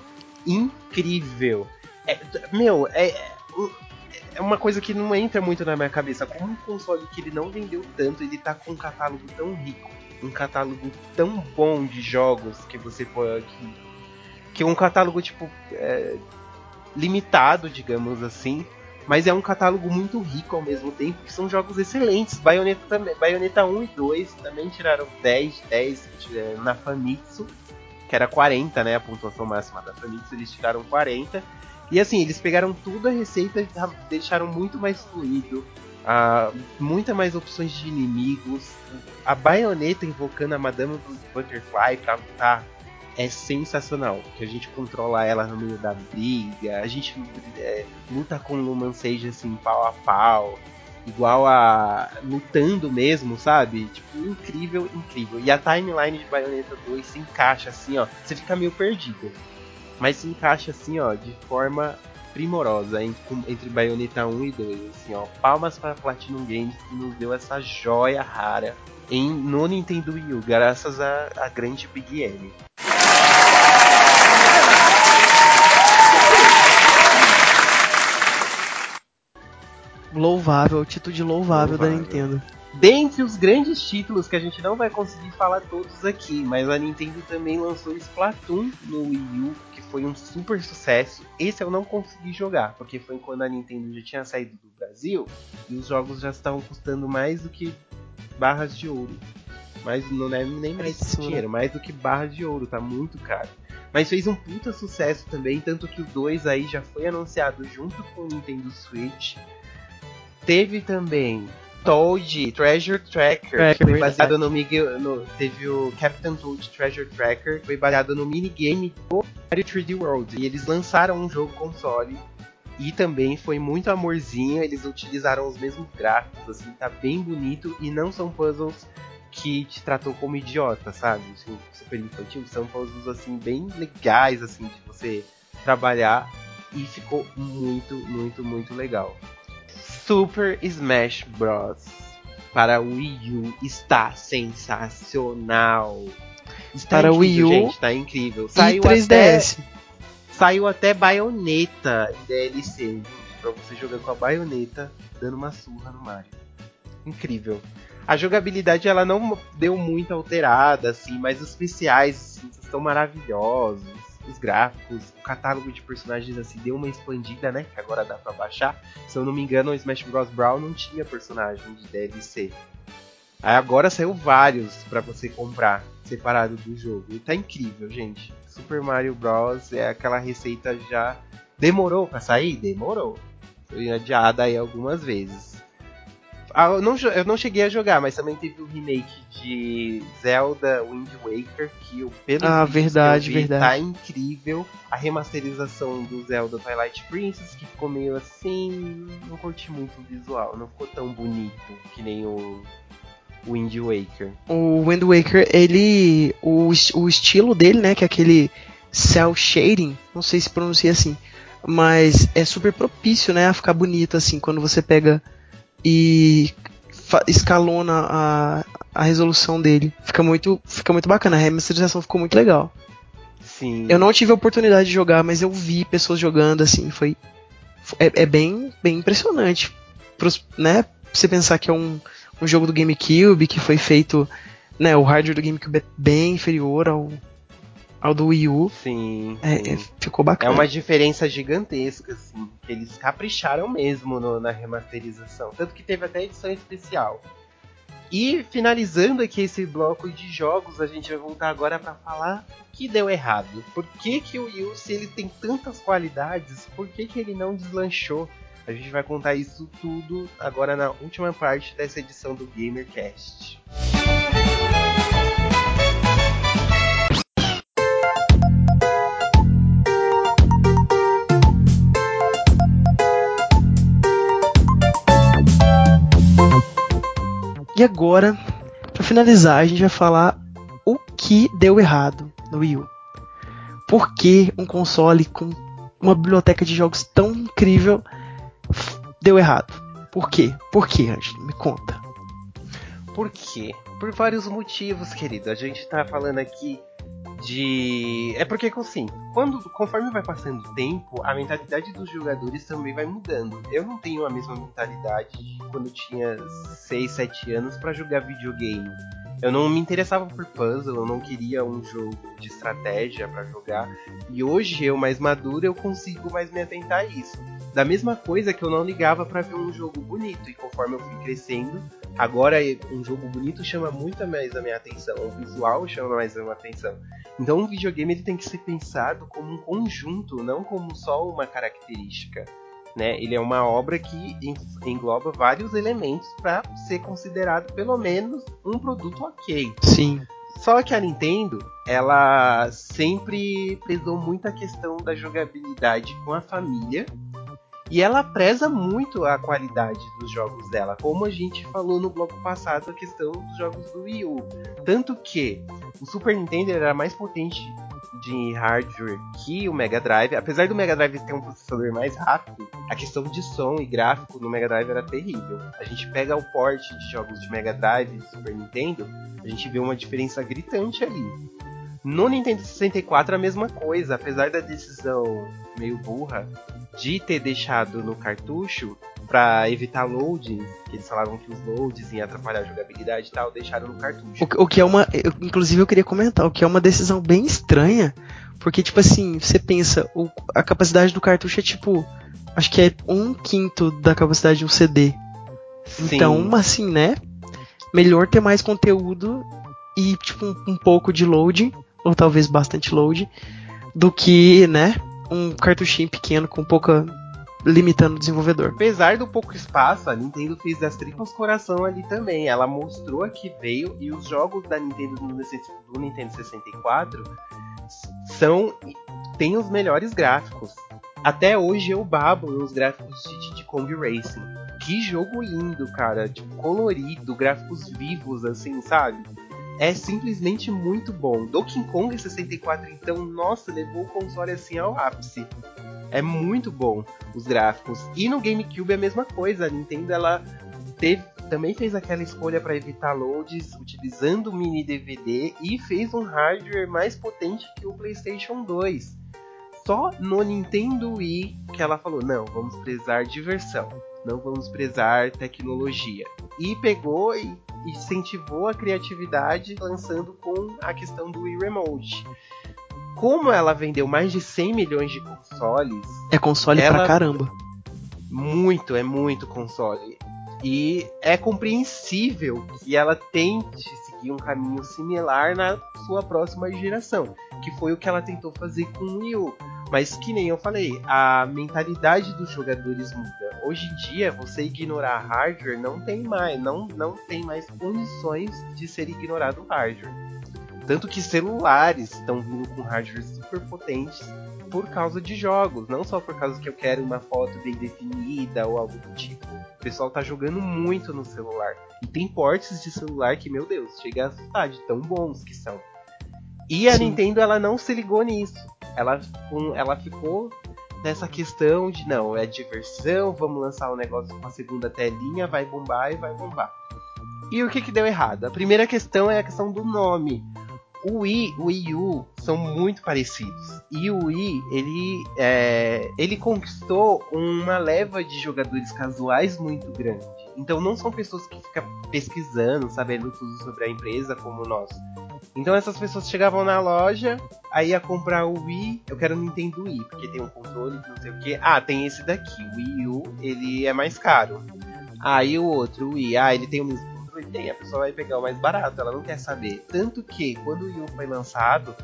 incrível. É, meu, é, é uma coisa que não entra muito na minha cabeça. Como um console que ele não vendeu tanto, ele tá com um catálogo tão rico, um catálogo tão bom de jogos que você pode. Que, que é um catálogo, tipo, é, limitado, digamos assim. Mas é um catálogo muito rico ao mesmo tempo, que são jogos excelentes. Bayonetta, também, Bayonetta 1 e 2 também tiraram 10, 10 é, na Famitsu, que era 40, né? A pontuação máxima da Famitsu, eles tiraram 40. E assim, eles pegaram tudo a receita e deixaram muito mais fluido. Uh, muita mais opções de inimigos. A baioneta invocando a Madame Butterfly tá, tá é sensacional. Que a gente controla ela no meio da briga, a gente é, luta com o Luman Sage assim, pau a pau, igual a. lutando mesmo, sabe? Tipo, incrível, incrível. E a timeline de Bayonetta 2 se encaixa assim, ó. Você fica meio perdido. Mas se encaixa assim, ó, de forma primorosa entre, Bayonetta 1 e 2. Assim, ó. Palmas para Platinum Games que nos deu essa joia rara em, no Nintendo Wii U, graças a grande Big M. Louvável, atitude louvável, louvável. da Nintendo. Dentre os grandes títulos que a gente não vai conseguir falar todos aqui, mas a Nintendo também lançou Splatoon no Wii U, que foi um super sucesso. Esse eu não consegui jogar, porque foi quando a Nintendo já tinha saído do Brasil e os jogos já estavam custando mais do que barras de ouro. Mas não é nem mais dinheiro, mais do que barras de ouro, tá muito caro. Mas fez um puta sucesso também, tanto que o 2 aí já foi anunciado junto com o Nintendo Switch. Teve também Toad Treasure Tracker, Tracker que foi baseado no, Miguel, no teve o Captain Toad Treasure Tracker, foi baseado no minigame do Mario 3D World. E eles lançaram um jogo console e também foi muito amorzinho, eles utilizaram os mesmos gráficos, assim, tá bem bonito e não são puzzles que te tratou como idiota, sabe? Assim, super infantil, são puzzles assim bem legais assim de você trabalhar e ficou muito, muito, muito legal. Super Smash Bros. para Wii U está sensacional. Está para incrível, Wii U gente, tá incrível. Saiu e 3DS. Até, saiu até baioneta em DLC, para você jogar com a baioneta dando uma surra no Mario. Incrível. A jogabilidade ela não deu muito alterada, assim, mas os especiais assim, estão maravilhosos os gráficos, o catálogo de personagens assim deu uma expandida, né? Que agora dá para baixar. Se eu não me engano, o Smash Bros. Brawl não tinha personagem de DLC. Aí agora saiu vários para você comprar separado do jogo. E tá incrível, gente. Super Mario Bros. é aquela receita já demorou para sair, demorou. Foi adiada aí algumas vezes. Ah, eu, não, eu não cheguei a jogar, mas também teve o remake de Zelda Wind Waker, que eu, pelo ah, verdade, vi, verdade. tá incrível. A remasterização do Zelda Twilight Princess, que ficou meio assim. Não curti muito o visual, não ficou tão bonito que nem o Wind Waker. O Wind Waker, ele. O, o estilo dele, né? Que é aquele cel shading, não sei se pronuncia assim, mas é super propício, né? A ficar bonito assim quando você pega e escalona a, a resolução dele. Fica muito, fica muito bacana. A remasterização ficou muito legal. Sim. Eu não tive a oportunidade de jogar, mas eu vi pessoas jogando assim, foi é, é bem, bem impressionante, Pros, né? Você pensar que é um, um jogo do GameCube que foi feito, né? O hardware do GameCube é bem inferior ao ao do Wii U, Sim. é, sim. é, ficou É bacana. uma diferença gigantesca, assim. que Eles capricharam mesmo no- na remasterização. Tanto que teve até edição especial. E finalizando aqui esse bloco de jogos, a gente vai voltar agora para falar o que deu errado. Por que, que o Wii U, se ele tem tantas qualidades, por que, que ele não deslanchou? A gente vai contar isso tudo agora na última parte dessa edição do GamerCast. E agora, pra finalizar, a gente vai falar o que deu errado no Wii U. Por que um console com uma biblioteca de jogos tão incrível deu errado? Por quê? Por quê, Angelo? Me conta. Por quê? Por vários motivos, querido. A gente tá falando aqui de. É porque, assim, quando, conforme vai passando o tempo, a mentalidade dos jogadores também vai mudando. Eu não tenho a mesma mentalidade de quando eu tinha 6, 7 anos pra jogar videogame. Eu não me interessava por puzzle, eu não queria um jogo de estratégia pra jogar. E hoje, eu mais maduro, eu consigo mais me atentar a isso. Da mesma coisa que eu não ligava pra ver um jogo bonito. E conforme eu fui crescendo, Agora, um jogo bonito chama muito mais a minha atenção, o visual chama mais a minha atenção. Então, um videogame ele tem que ser pensado como um conjunto, não como só uma característica. Né? Ele é uma obra que en- engloba vários elementos para ser considerado pelo menos um produto ok. Sim. Só que a Nintendo, ela sempre prezou muito a questão da jogabilidade com a família. E ela preza muito a qualidade dos jogos dela, como a gente falou no bloco passado, a questão dos jogos do Wii U. Tanto que o Super Nintendo era mais potente de hardware que o Mega Drive. Apesar do Mega Drive ter um processador mais rápido, a questão de som e gráfico no Mega Drive era terrível. A gente pega o port de jogos de Mega Drive e Super Nintendo, a gente vê uma diferença gritante ali. No Nintendo 64 a mesma coisa, apesar da decisão meio burra de ter deixado no cartucho para evitar loadings, que eles falavam que os loads iam atrapalhar a jogabilidade e tal, deixaram no cartucho. O, que- o que é uma. eu- inclusive eu queria comentar, o que é uma decisão bem estranha. Porque, tipo assim, você pensa, o- a capacidade do cartucho é tipo. Acho que é um quinto da capacidade de um CD. Sim. Então, assim, né? Melhor ter mais conteúdo e, tipo, um, um pouco de load, ou talvez bastante load, do que, né? Um cartuchinho pequeno com pouca. limitando o desenvolvedor. Apesar do pouco espaço, a Nintendo fez das tripas coração ali também. Ela mostrou que veio e os jogos da Nintendo do, do Nintendo 64 são têm os melhores gráficos. Até hoje eu babo nos gráficos de Diddy Kong Racing. Que jogo lindo, cara, tipo colorido, gráficos vivos assim, sabe? É simplesmente muito bom. Donkey Kong 64 então, nossa, levou o console assim ao ápice. É muito bom os gráficos. E no GameCube é a mesma coisa. A Nintendo ela teve, também fez aquela escolha para evitar loads utilizando o mini DVD e fez um hardware mais potente que o PlayStation 2. Só no Nintendo Wii que ela falou: não, vamos prezar diversão, não vamos prezar tecnologia. E pegou e incentivou a criatividade lançando com a questão do Wii Remote. Como ela vendeu mais de 100 milhões de consoles, É console Ela- pra caramba. muito, é muito console. E é compreensível que ela tente seguir um caminho similar na sua próxima geração, que foi o que ela tentou fazer com o Wii U. Mas que nem eu falei, a mentalidade dos jogadores muda. Hoje em dia, você ignorar hardware não tem mais, não, não tem mais condições de ser ignorado hardware. Tanto que celulares estão vindo com hardware super potentes por causa de jogos, não só por causa que eu quero uma foto bem definida ou algo do tipo. O pessoal tá jogando muito no celular. E tem portes de celular que, meu Deus, chega a assustar de tão bons que são. E a Sim. Nintendo ela não se ligou nisso. Ela, um, ela ficou nessa questão de não, é diversão, vamos lançar o um negócio com a segunda telinha, vai bombar e vai bombar. E o que, que deu errado? A primeira questão é a questão do nome. O Wii, o Wii U são muito parecidos. E o Wii, ele, é, ele conquistou uma leva de jogadores casuais muito grande. Então não são pessoas que ficam pesquisando, sabendo tudo sobre a empresa como nós. Então essas pessoas chegavam na loja, aí ia comprar o Wii, eu quero o Nintendo Wii, porque tem um controle, não sei o que. Ah, tem esse daqui, o Wii U, ele é mais caro. Aí o outro, o Wii, ah, ele tem o mesmo? Tem, a pessoa vai pegar o mais barato, ela não quer saber. Tanto que, quando o Wii foi lançado,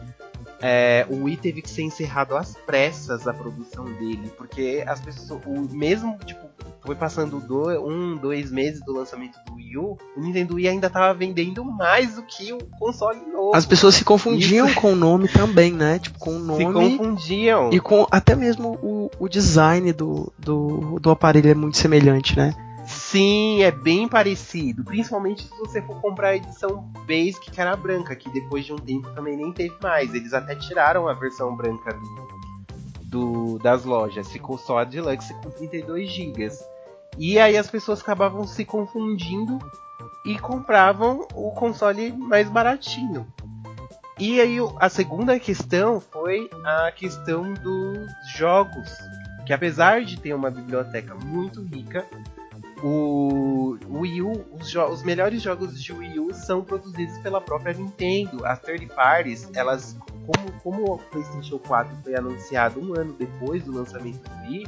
é, o Wii teve que ser encerrado às pressas a produção dele, porque as pessoas, o mesmo, tipo, foi passando do, um, dois meses do lançamento do Wii U, o Nintendo Wii ainda tava vendendo mais do que o console novo. As pessoas se confundiam Isso. com o nome também, né? Tipo, com o nome. Se confundiam. E com até mesmo o, o design do, do, do aparelho é muito semelhante, né? Sim, é bem parecido. Principalmente se você for comprar a edição Basic, que era branca, que depois de um tempo também nem teve mais. Eles até tiraram a versão branca do, do das lojas. Ficou só a Deluxe com 32 GB. E aí as pessoas acabavam se confundindo e compravam o console mais baratinho. E aí a segunda questão foi a questão dos jogos, que apesar de ter uma biblioteca muito rica, o, Wii U, os, os, melhores jogos de Wii U são produzidos pela própria Nintendo. As third parties, elas, como, como o PlayStation 4 foi anunciado um ano depois do lançamento do Wii,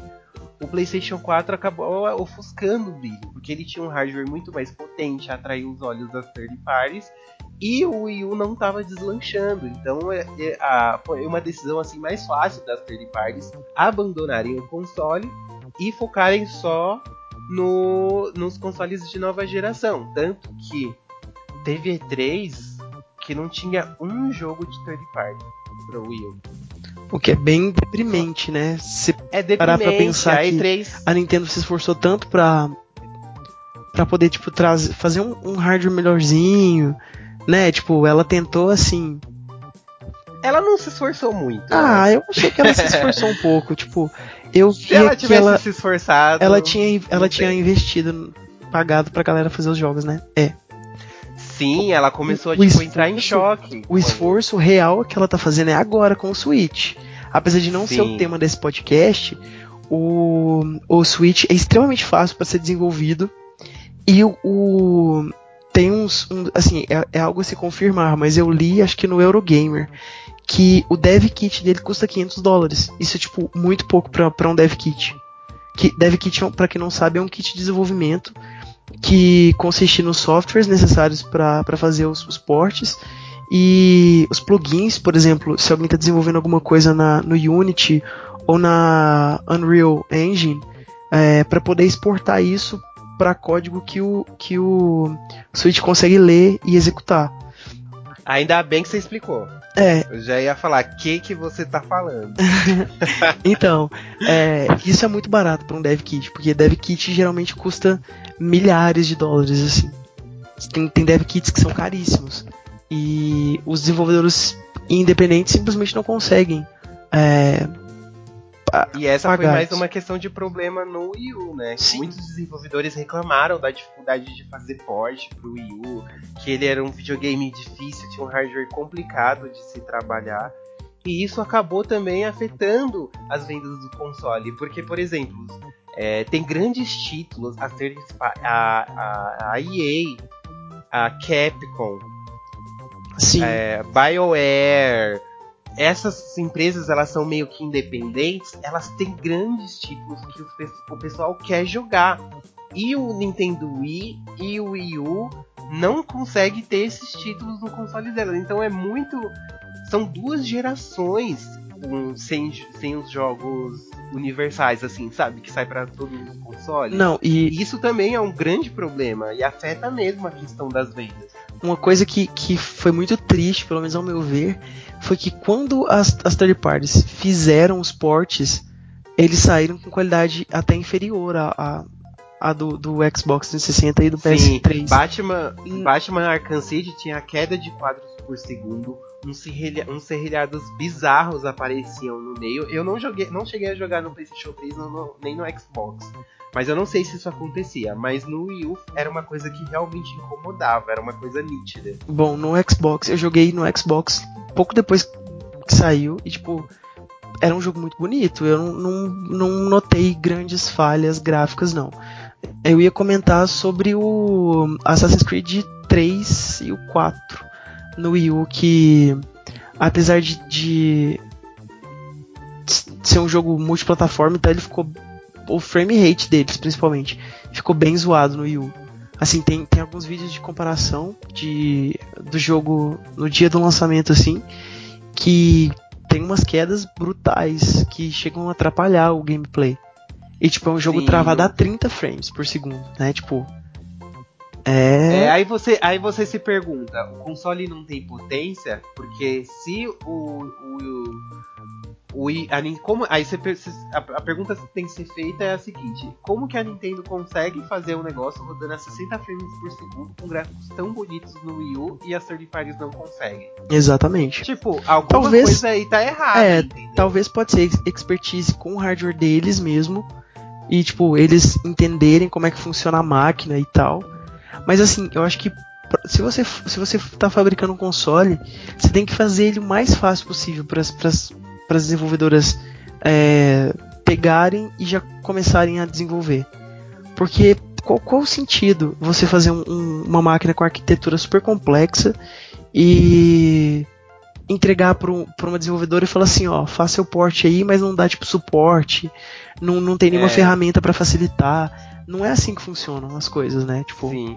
o PlayStation 4 acabou ofuscando o brilho, porque ele tinha um hardware muito mais potente, atraiu os olhos das third parties, e o Wii U não estava deslanchando. Então é, é, a, foi uma decisão assim mais fácil das third parties abandonarem o console e focarem só no, nos consoles de nova geração. Tanto que teve E3 que não tinha um jogo de third party pro Wii U. O que é bem deprimente, né? Se é deprimente, parar pra pensar a E3... que a Nintendo se esforçou tanto pra, pra poder, tipo, trazer, fazer um, um hardware melhorzinho, né? Tipo, ela tentou, assim... Ela não se esforçou muito. Ah, né? eu achei que ela se esforçou um <laughs> pouco. Tipo, eu vi se ela tivesse ela, se esforçado. Ela tinha, ela tinha investido, pagado pra galera fazer os jogos, né? É. Sim, ela começou a tipo, esforço, entrar em choque. O esforço real que ela tá fazendo é agora com o Switch. Apesar de não Sim. ser o tema desse podcast, o, o Switch é extremamente fácil para ser desenvolvido. E o, o tem uns. Um, assim, é, é, algo a se confirmar, mas eu li, acho que no Eurogamer, que o dev kit dele custa 500 dólares. Isso é, tipo, muito pouco para um dev kit. Que, dev kit, para quem não sabe, é um kit de desenvolvimento que consiste nos softwares necessários para fazer os, os portes e os plugins, por exemplo, se alguém está desenvolvendo alguma coisa na, no Unity ou na Unreal Engine, é, para poder exportar isso para código que o, que o Switch consegue ler e executar. Ainda bem que você explicou. É. Eu já ia falar, que que você tá falando? <laughs> então, é, isso é muito barato para um dev kit, porque dev kit geralmente custa milhares de dólares, assim. Tem, tem dev kits que são caríssimos. E os desenvolvedores independentes simplesmente não conseguem é, e essa foi mais uma questão de problema no Wii U, né? Sim. Muitos desenvolvedores reclamaram da dificuldade de fazer port pro Wii U, que ele era um videogame difícil, tinha um hardware complicado de se trabalhar. E isso acabou também afetando as vendas do console, porque, por exemplo, é, tem grandes títulos a ser a, a, a EA, a Capcom, Sim. É, BioWare, essas empresas elas são meio que independentes, elas têm grandes títulos que o pessoal quer jogar. E o Nintendo Wii e o Wii U não consegue ter esses títulos no console dela. Então é muito. São duas gerações sem, sem os jogos universais, assim, sabe? Que sai para todos os consoles. Não, e... isso também é um grande problema e afeta mesmo a questão das vendas. Uma coisa que, que foi muito triste, pelo menos ao meu ver, foi que quando as, as third parties fizeram os portes, eles saíram com qualidade até inferior a, a, a do, do Xbox 360 e do PS3. Sim, Batman, Batman Arkham City tinha queda de quadros por segundo, uns, serrilha, uns serrilhados bizarros apareciam no meio. Eu não joguei, não cheguei a jogar no PlayStation 3 no, nem no Xbox. Mas eu não sei se isso acontecia. Mas no Wii U era uma coisa que realmente incomodava, era uma coisa nítida. Bom, no Xbox, eu joguei no Xbox pouco depois que saiu e tipo. Era um jogo muito bonito, eu não, não, não notei grandes falhas gráficas, não. Eu ia comentar sobre o Assassin's Creed 3 e o 4 no Wii U que, apesar de, de ser um jogo multiplataforma, então ele ficou. O frame rate deles, principalmente, ficou bem zoado no Wii U. Assim, tem, tem alguns vídeos de comparação de, do jogo no dia do lançamento, assim, que tem umas quedas brutais que chegam a atrapalhar o gameplay. E, tipo, é um jogo Sim, travado a 30 frames por segundo, né? Tipo. É, É. aí, você, aí você se pergunta, o console não tem potência? Porque se o. o, o, a como, aí você, a, a pergunta que tem que ser feita é a seguinte: como que a Nintendo consegue fazer um negócio rodando a 60 frames por segundo com gráficos tão bonitos no Wii U e as third parties não conseguem? Exatamente. Tipo, alguma Talvez- coisa aí tá errada. É, entendeu? Talvez pode ser expertise com o hardware deles mesmo. E, tipo, eles entenderem como é que funciona a máquina e tal. Mas assim, eu acho que se você, se você tá fabricando um console, você tem que fazer ele o mais fácil possível para as desenvolvedoras é, pegarem e já começarem a desenvolver. Porque qual, qual o sentido você fazer um- um- uma máquina com arquitetura super complexa e entregar para uma desenvolvedora e falar assim, ó, faça seu porte aí, mas não dá tipo suporte, não, não tem nenhuma É. ferramenta para facilitar. Não é assim que funcionam as coisas, né? Tipo, Sim.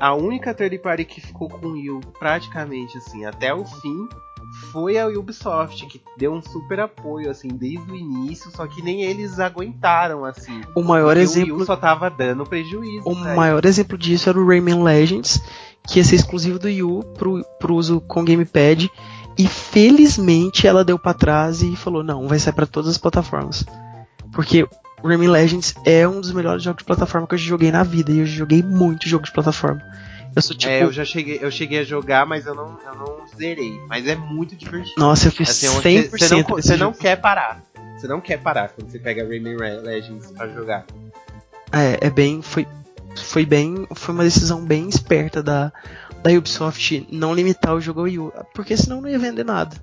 A única third party que ficou com o Wii U praticamente assim até o fim foi a Ubisoft, que deu um super apoio assim desde o início, só que nem eles aguentaram assim. o maior porque O exemplo Wii U só tava dando prejuízo. O pra maior exemplo disso era o Rayman Legends, que ia ser exclusivo do Wii U pro, pro uso com gamepad. E felizmente ela deu pra trás e falou: não, vai sair pra todas as plataformas. Porque o Rayman Legends é um dos melhores jogos de plataforma que eu já joguei na vida. E eu joguei muito jogo de plataforma. Eu sou tipo. É, eu já cheguei, eu cheguei a jogar, mas eu não, eu não zerei. Mas é muito divertido. Nossa, eu fiz Assim, você- 100% você não, você não quer parar. Você não quer parar quando você pega Rayman Legends pra jogar. É, é bem. Foi, foi bem. Foi uma decisão bem esperta da, da Ubisoft não limitar o jogo ao Wii U. Porque senão não ia vender nada.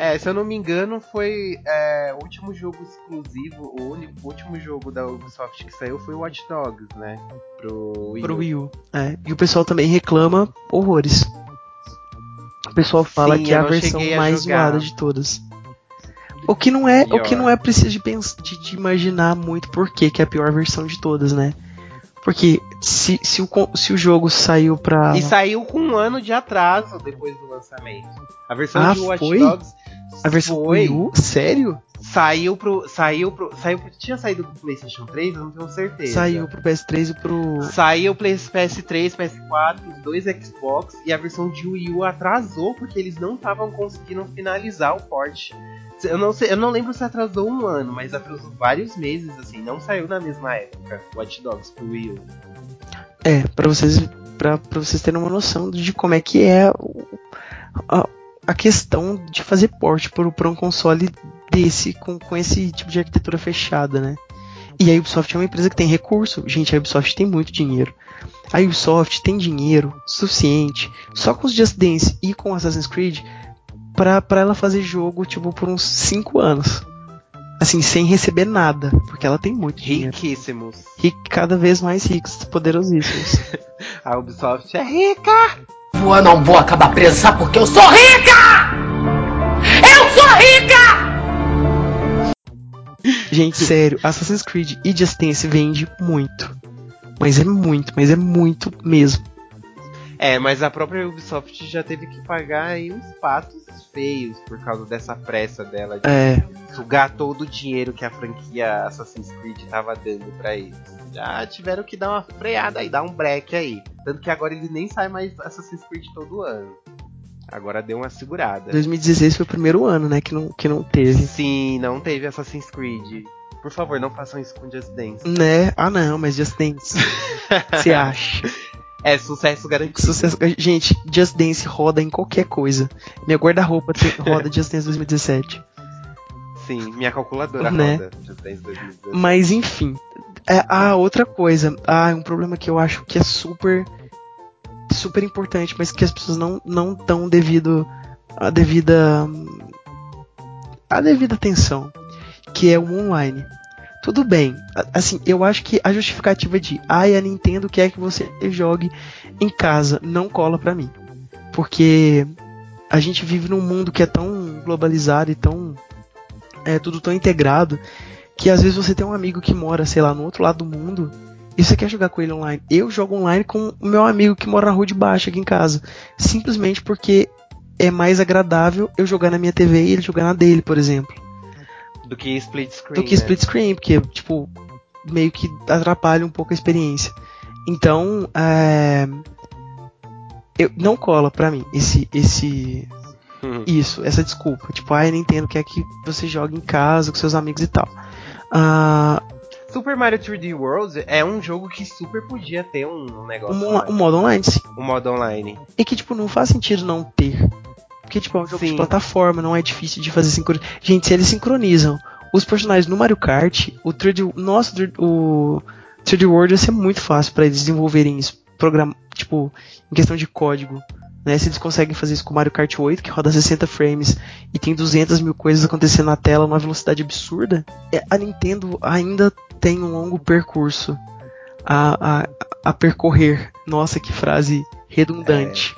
É, se eu não me engano, foi é, o último jogo exclusivo, o único o último jogo da Ubisoft que saiu foi o Watch Dogs, né? Pro Wii pro. Wii U. É, e o pessoal também reclama horrores. O pessoal fala Sim, que é a versão a mais jogar. zoada de todas. O que não é, o Pior. que não é preciso de, de, de imaginar muito por que que é a pior versão de todas, né? Porque se, se, o, se o jogo saiu pra. E saiu com um ano de atraso depois do lançamento. A versão Ah, de Watch foi? Dogs A versão foi, Wii U? Sério? saiu pro. Saiu pro. Saiu pro, tinha saído pro Playstation 3, eu não tenho certeza. Saiu pro PS3 e pro. Saiu Play- PS3, PS4, os dois Xbox e a versão de Wii U atrasou porque eles não estavam conseguindo finalizar o port. Eu não sei, eu não lembro se atrasou um ano, mas atrasou vários meses assim, não saiu na mesma época Watch Dogs pro Wii U. É, pra vocês, pra, pra vocês terem uma noção de como é que é o- a, a questão de fazer port por, por um console desse, com, com esse tipo de arquitetura fechada, né? E a Ubisoft é uma empresa que tem recurso. Gente, a Ubisoft tem muito dinheiro. A Ubisoft tem dinheiro suficiente, só com os Just Dance e com Assassin's Creed, pra, pra ela fazer jogo, tipo, por uns 5 anos. Assim, sem receber nada, porque ela tem muito dinheiro. Riquíssimos. E cada vez mais ricos, poderosíssimos. <laughs> A Ubisoft é rica! Eu não vou acabar presa, porque eu sou rica! Eu sou rica! Gente, sério, Assassin's Creed e Just Dance vende muito. Mas é muito, mas é muito mesmo. É, mas a própria Ubisoft já teve que pagar aí uns patos feios por causa dessa pressa dela de É, sugar todo o dinheiro que a franquia Assassin's Creed tava dando pra eles. Já tiveram que dar uma freada aí, dar um break aí. Tanto que agora eles nem saem mais Assassin's Creed todo ano. Agora deu uma segurada. 2016 foi o primeiro ano, né, que não, que não teve. Sim, não teve Assassin's Creed. Por favor, não façam isso com Just Dance. Né? Ah não, mas Just Dance. <laughs> Você acha? É sucesso garantido. Sucesso. Gente, Just Dance roda em qualquer coisa. Meu guarda-roupa <laughs> roda Just Dance 2017. Sim, minha calculadora Né? roda Just Dance 2017. Mas enfim. É, ah, outra coisa. Ah, um problema que eu acho que é super super importante, mas que as pessoas não não dão devido a devida a devida atenção, que é o online. Tudo bem, assim, eu acho que a justificativa de ai, a Nintendo quer que você jogue em casa não cola pra mim. Porque a gente vive num mundo que é tão globalizado e tão. É tudo tão integrado que às vezes você tem um amigo que mora, sei lá, no outro lado do mundo e você quer jogar com ele online. Eu jogo online com o meu amigo que mora na rua de baixo aqui em casa. Simplesmente porque é mais agradável eu jogar na minha TV e ele jogar na dele, por exemplo. Do que split screen. Do que né? split screen, porque, tipo, meio que atrapalha um pouco a experiência. Então, é... eu, não cola pra mim esse, esse, Hum. isso, essa desculpa. Tipo, ai, Nintendo quer que você jogue em casa com seus amigos e tal. Ah, Super Mario 3D World é um jogo que super podia ter um negócio. um, um modo online, sim. um modo online. E que, tipo, não faz sentido não ter. Porque, tipo, é um jogo Sim. de plataforma, não é difícil de fazer sincronização. Gente, se eles sincronizam os personagens no Mario Kart, o 3D, nossa, o 3D World ia ser muito fácil pra eles desenvolverem isso. Programa, tipo, em questão de código. Né? Se eles conseguem fazer isso com o Mario Kart 8, que roda 60 frames e tem 200 mil coisas acontecendo na tela numa velocidade absurda, é, a Nintendo ainda tem um longo percurso a, a, a percorrer. Nossa, que frase redundante.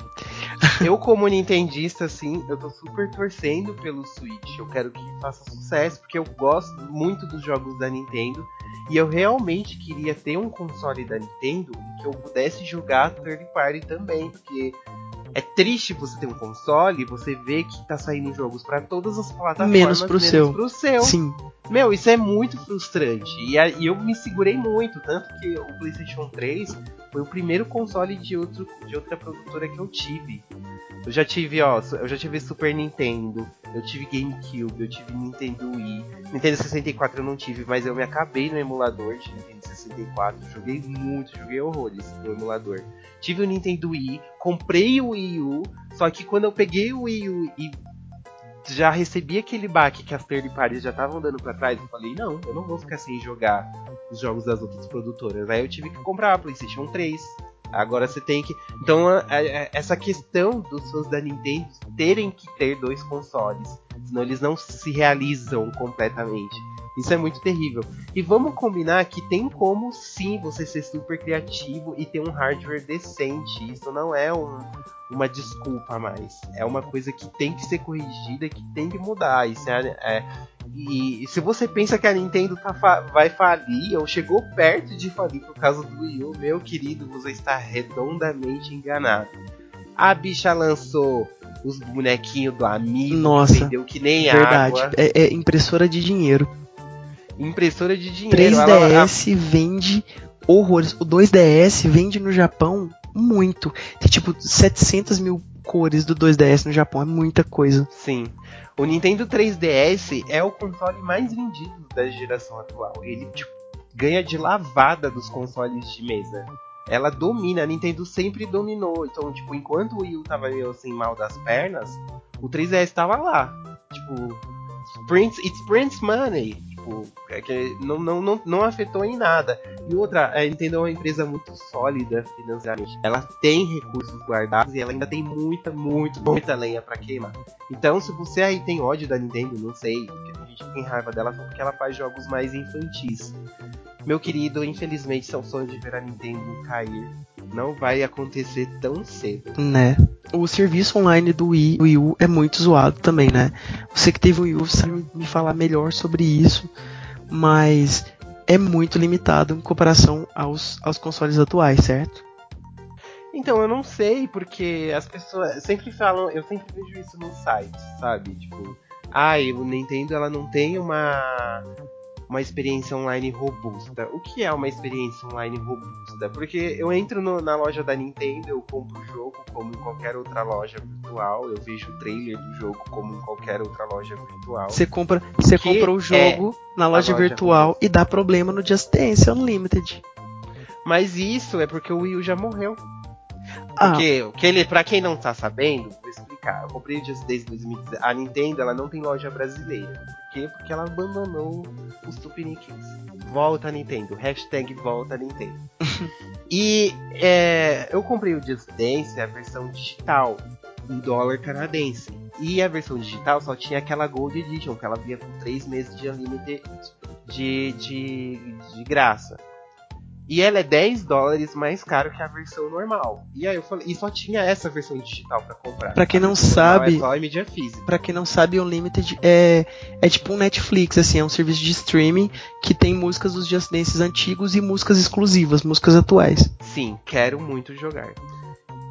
<laughs> Eu, como nintendista, assim, eu tô super torcendo pelo Switch. Eu quero que faça sucesso, porque eu gosto muito dos jogos da Nintendo. E eu realmente queria ter um console da Nintendo que eu pudesse jogar third party também. Porque é triste você ter um console e você ver que tá saindo jogos pra todas as plataformas Menos pro seu. pro seu. Sim. Meu, isso é muito frustrante. E, a- e eu me segurei muito, tanto que o PlayStation 3 foi o primeiro console de, outro, de outra produtora que eu tive. Eu já tive, ó, eu já tive Super Nintendo, eu tive GameCube, eu tive Nintendo Wii. Nintendo 64 eu não tive, mas eu me acabei no emulador de Nintendo 64. Joguei muito, joguei horrores no emulador. Tive o Nintendo Wii, comprei o Wii U, só que quando eu peguei o Wii U e já recebi aquele baque que as third parties já estavam dando pra trás, eu falei, não, eu não vou ficar sem jogar os jogos das outras produtoras. Aí eu tive que comprar a PlayStation 3. Agora você tem que. Então, essa questão dos fãs da Nintendo terem que ter dois consoles, senão eles não se realizam completamente. Isso é muito terrível. E vamos combinar que tem como sim você ser super criativo e ter um hardware decente. Isso não é um, uma desculpa mais. É uma coisa que tem que ser corrigida, que tem que mudar. Isso é, é- e, e se você pensa que a Nintendo tá fa- vai falir ou chegou perto de falir por causa do Wii U, meu querido, você está redondamente enganado. A bicha lançou os bonequinhos do amigo, Nossa, que vendeu que nem Verdade. água. É, é impressora de dinheiro. Impressora de dinheiro. ela- 3DS vende horrores. O 2DS vende no Japão muito. Tem tipo 700 mil cores do 2DS no Japão. É muita coisa. Sim. O Nintendo 3DS é o console mais vendido da geração atual. Ele tipo, ganha de lavada dos consoles de mesa. Ela domina, a Nintendo sempre dominou. Então, tipo, enquanto o Wii U tava meio assim mal das pernas, o 3DS tava lá. Tipo, Prince, it's Prince Money. Tipo, é que não, não, não, não afetou em nada. E outra, a Nintendo é uma empresa muito sólida financeiramente. Ela tem recursos guardados e ela ainda tem muita, muito, muita lenha pra queimar. Então, se você aí tem ódio da Nintendo, não sei, porque a gente tem raiva dela porque ela faz jogos mais infantis. Meu querido, infelizmente, seu sonho de ver a Nintendo cair não vai acontecer tão cedo. Né? O serviço online do Wii, Wii U é muito zoado também, né? Você que teve o Wii U sabe me falar melhor sobre isso. Mas é muito limitado em comparação aos, aos consoles atuais, certo? Então, eu não sei, porque as pessoas sempre falam, eu sempre vejo isso no site, sabe? Tipo, ai, o Nintendo ela não tem uma uma experiência online robusta. O que é uma experiência online robusta? Porque eu entro no- na loja da Nintendo, eu compro o jogo como em qualquer outra loja virtual, eu vejo o trailer do jogo como em qualquer outra loja virtual. Você compra, você compra o jogo na loja, loja virtual robusta. e dá problema no Just Dance Unlimited. Mas isso é porque o Wii U já morreu. Ah, Porque, que ele, pra quem não tá sabendo, vou explicar. Eu comprei o Just Dance 2017. A Nintendo ela não tem loja brasileira. Por quê? Porque ela abandonou os tupiniquins. Volta Nintendo. Hashtag volta Nintendo. <laughs> e é, eu comprei o Just Dance, a versão digital, em dólar canadense. E a versão digital só tinha aquela Gold Edition, que ela vinha com 3 meses de Unlimited de, de, de graça. E ela é 10 dólares mais caro que a versão normal. E aí eu falei, e só tinha essa versão digital para comprar. Pra quem não normal sabe- é só mídia física. Pra quem não sabe, o Unlimited é, é tipo um Netflix, assim, é um serviço de streaming que tem músicas dos Just Dances antigos e músicas exclusivas, músicas atuais. Sim, quero muito jogar.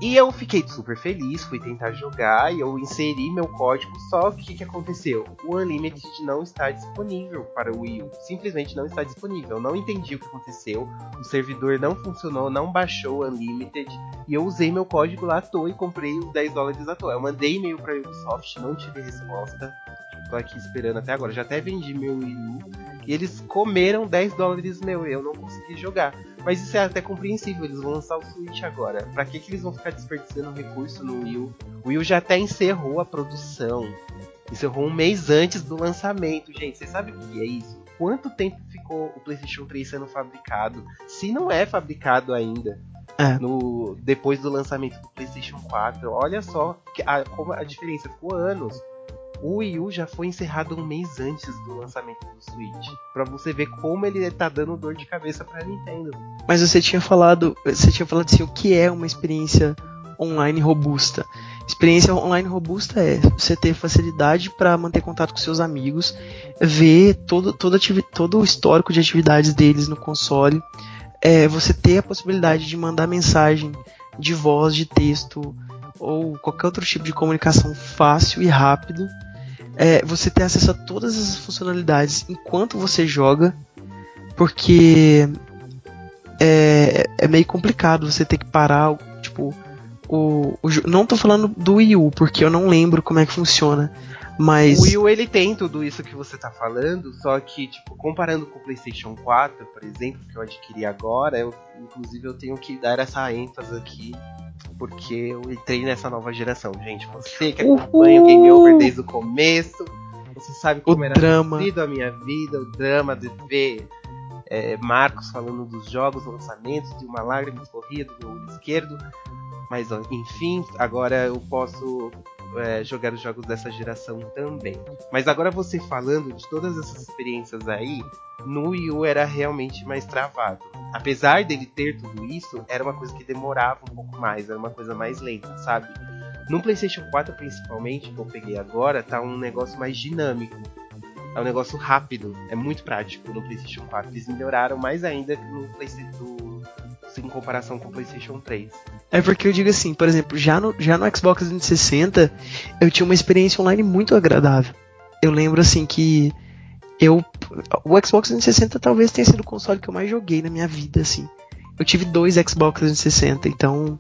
E eu fiquei super feliz, fui tentar jogar e eu inseri meu código, só que o que, aconteceu? O Unlimited não está disponível para o Wii U. Simplesmente não está disponível. Eu não entendi o que aconteceu. O servidor não funcionou, não baixou o Unlimited. E eu usei meu código lá à toa e comprei os 10 dólares à toa. Eu mandei e-mail para a Ubisoft, não tive resposta. Tô aqui esperando até agora. Já até vendi meu Wii U. E eles comeram 10 dólares meu. Eu não consegui jogar. Mas isso é até compreensível, eles vão lançar o Switch agora. Pra que, que eles vão ficar desperdiçando recurso no Wii U? O Wii U já até encerrou a produção. Encerrou um mês antes do lançamento. Gente, vocês sabem o que é isso? Quanto tempo ficou o PlayStation 3 sendo fabricado? Se não é fabricado ainda. É. No, depois do lançamento do PlayStation 4. Olha só que a, como a diferença ficou anos. O Wii U já foi encerrado um mês antes do lançamento do Switch. Pra você ver como ele tá dando dor de cabeça pra Nintendo. Mas você tinha falado, você tinha falado assim, o que é uma experiência online robusta? Experiência online robusta é você ter facilidade para manter contato com seus amigos, ver todo, todo, todo o histórico de atividades deles no console, é, você ter a possibilidade de mandar mensagem de voz, de texto ou qualquer outro tipo de comunicação fácil e rápido, é, você ter acesso a todas essas funcionalidades enquanto você joga, porque é, é meio complicado você ter que parar, tipo, o, o não tô falando do Wii U, porque eu não lembro como é que funciona, mas O Wii U ele tem tudo isso que você tá falando, só que, tipo, comparando com o PlayStation 4, por exemplo, que eu adquiri agora, eu, inclusive eu tenho que dar essa ênfase aqui, porque eu entrei nessa nova geração, gente. Você que Uhul! acompanha o Game Over desde o começo, você sabe o como era drama, a minha vida, o drama de ver é, Marcos falando dos jogos, lançamentos, de uma lágrima escorria do meu olho esquerdo. Mas enfim, agora eu posso é, jogar os jogos dessa geração também. Mas agora você falando de todas essas experiências aí, no Wii U era realmente mais travado. Apesar dele ter tudo isso, era uma coisa que demorava um pouco mais, era uma coisa mais lenta, sabe? No PlayStation 4, principalmente, que eu peguei agora, tá um negócio mais dinâmico. É um negócio rápido, é muito prático no PlayStation 4. Eles melhoraram mais ainda que no PlayStation em comparação com o PlayStation 3. É porque eu digo assim, por exemplo, já no, já no Xbox 360 eu tinha uma experiência online muito agradável. Eu lembro assim que eu o Xbox 360 talvez tenha sido o console que eu mais joguei na minha vida assim. Eu tive dois Xbox 360, então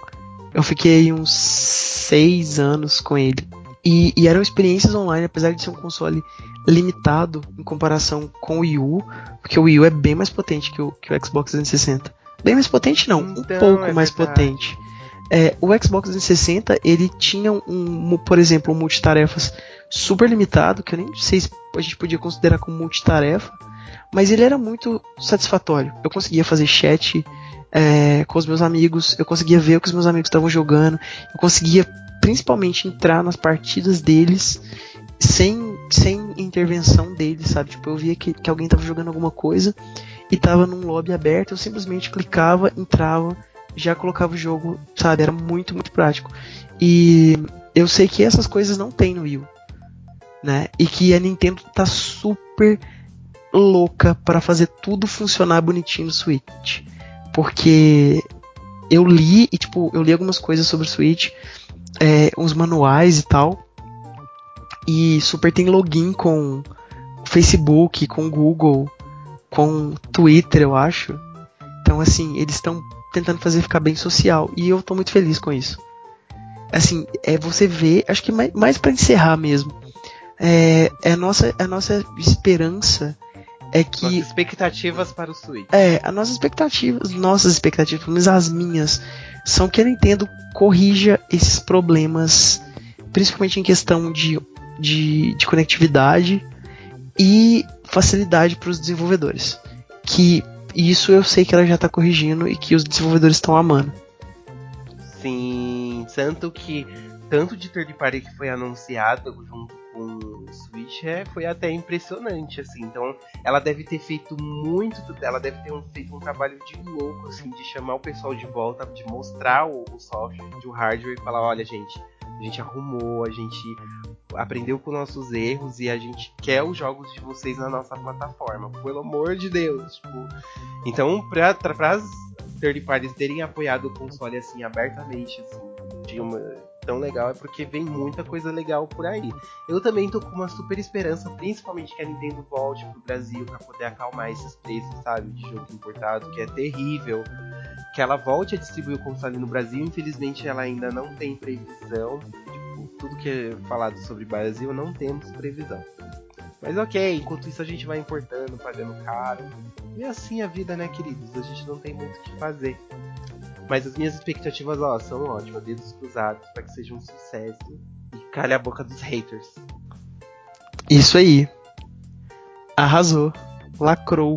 eu fiquei uns seis anos com ele. E, e eram experiências online, apesar de ser um console limitado em comparação com o Wii U, porque o Wii U é bem mais potente que o, que o Xbox 360. Bem mais potente não, um Então, pouco é mais potente. É, o Xbox 360 ele tinha um, um, por exemplo, um multitarefas super limitado, que eu nem sei se a gente podia considerar como multitarefa, mas ele era muito satisfatório. Eu conseguia fazer chat é, com os meus amigos, eu conseguia ver o que os meus amigos estavam jogando, eu conseguia principalmente entrar nas partidas deles sem, sem intervenção deles, sabe? Tipo, eu via que, que alguém estava jogando alguma coisa e tava num lobby aberto, eu simplesmente clicava, entrava, já colocava o jogo, sabe? Era muito, muito prático. E eu sei que essas coisas não tem no Wii né? E que a Nintendo tá super louca para fazer tudo funcionar bonitinho no Switch. Porque eu li e tipo, eu li algumas coisas sobre o Switch, é, uns manuais e tal. E super tem login com Facebook, com Google, com Twitter, eu acho. Então, assim, eles estão tentando fazer ficar bem social. E eu tô muito feliz com isso. Assim, é você ver, acho que mais, mais para encerrar mesmo. É, é a nossa, a nossa esperança é que. Nossas expectativas para o Switch. É, as nossas expectativas, nossas expectativas, pelo menos as minhas, são que a Nintendo corrija esses problemas, principalmente em questão de, de, de conectividade e facilidade para os desenvolvedores. Que isso eu sei que ela já está corrigindo e que os desenvolvedores estão amando. Sim, tanto que tanto de third party que foi anunciado junto com o Switch é, foi até impressionante, assim. Então, ela deve ter feito muito, ela deve ter um, feito um trabalho de louco, assim, de chamar o pessoal de volta, de mostrar o, o software, o hardware e falar, olha, gente, a gente arrumou, a gente aprendeu com nossos erros e a gente quer os jogos de vocês na nossa plataforma. Pelo amor de Deus. Tipo, então, pra, pra, pra third parties terem apoiado o console assim abertamente, assim, de uma tão legal é porque vem muita coisa legal por aí. Eu também tô com uma super esperança, principalmente que a Nintendo volte pro Brasil para poder acalmar esses preços, sabe, de jogo importado, que é terrível. Que ela volte a distribuir o console no Brasil, infelizmente ela ainda não tem previsão. Tipo, tudo que é falado sobre Brasil não temos previsão. Mas ok, enquanto isso a gente vai importando, pagando caro. E assim a vida, né, queridos? A gente não tem muito o que fazer. Mas as minhas expectativas, ó, são ótimas, dedos cruzados, para que seja um sucesso e calhe a boca dos haters. Isso aí. Arrasou. Lacrou.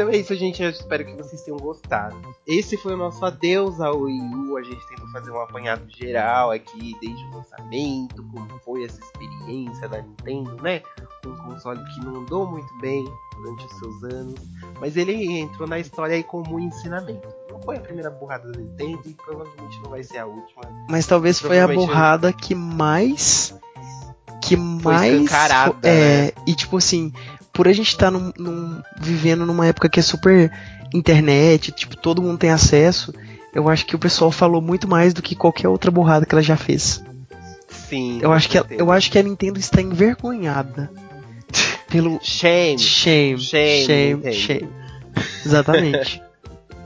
Então é isso, gente. Eu espero que vocês tenham gostado. Esse foi o nosso adeus ao Wii U. A gente tentou fazer um apanhado geral aqui, desde o lançamento, como foi essa experiência da Nintendo, né? Um console que não andou muito bem durante os seus anos, mas ele entrou na história aí como um ensinamento. Não foi a primeira burrada da Nintendo e provavelmente não vai ser a última. Mas talvez foi a burrada que mais. Que mais. Foi é, né? e tipo assim, por a gente estar tá num, num, vivendo numa época que é super internet, tipo, todo mundo tem acesso, eu acho que o pessoal falou muito mais do que qualquer outra burrada que ela já fez. Sim. Eu acho, que ela, eu acho que a Nintendo está envergonhada. Pelo. <laughs> Shame. Shame. Shame. Shame. shame. Exatamente.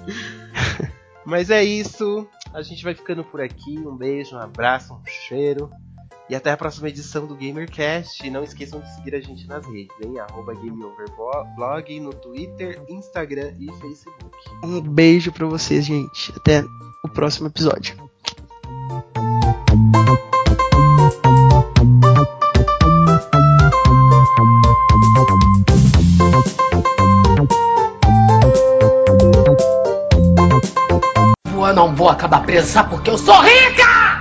<laughs> <laughs> Mas é isso. A gente vai ficando por aqui. Um beijo, um abraço, um cheiro. E até a próxima edição do GamerCast. E não esqueçam de seguir a gente nas redes, hein? Arroba GameOverblog no Twitter, Instagram e Facebook. Um beijo pra vocês, gente. Até o próximo episódio. Eu não vou acabar presa porque eu sou rica!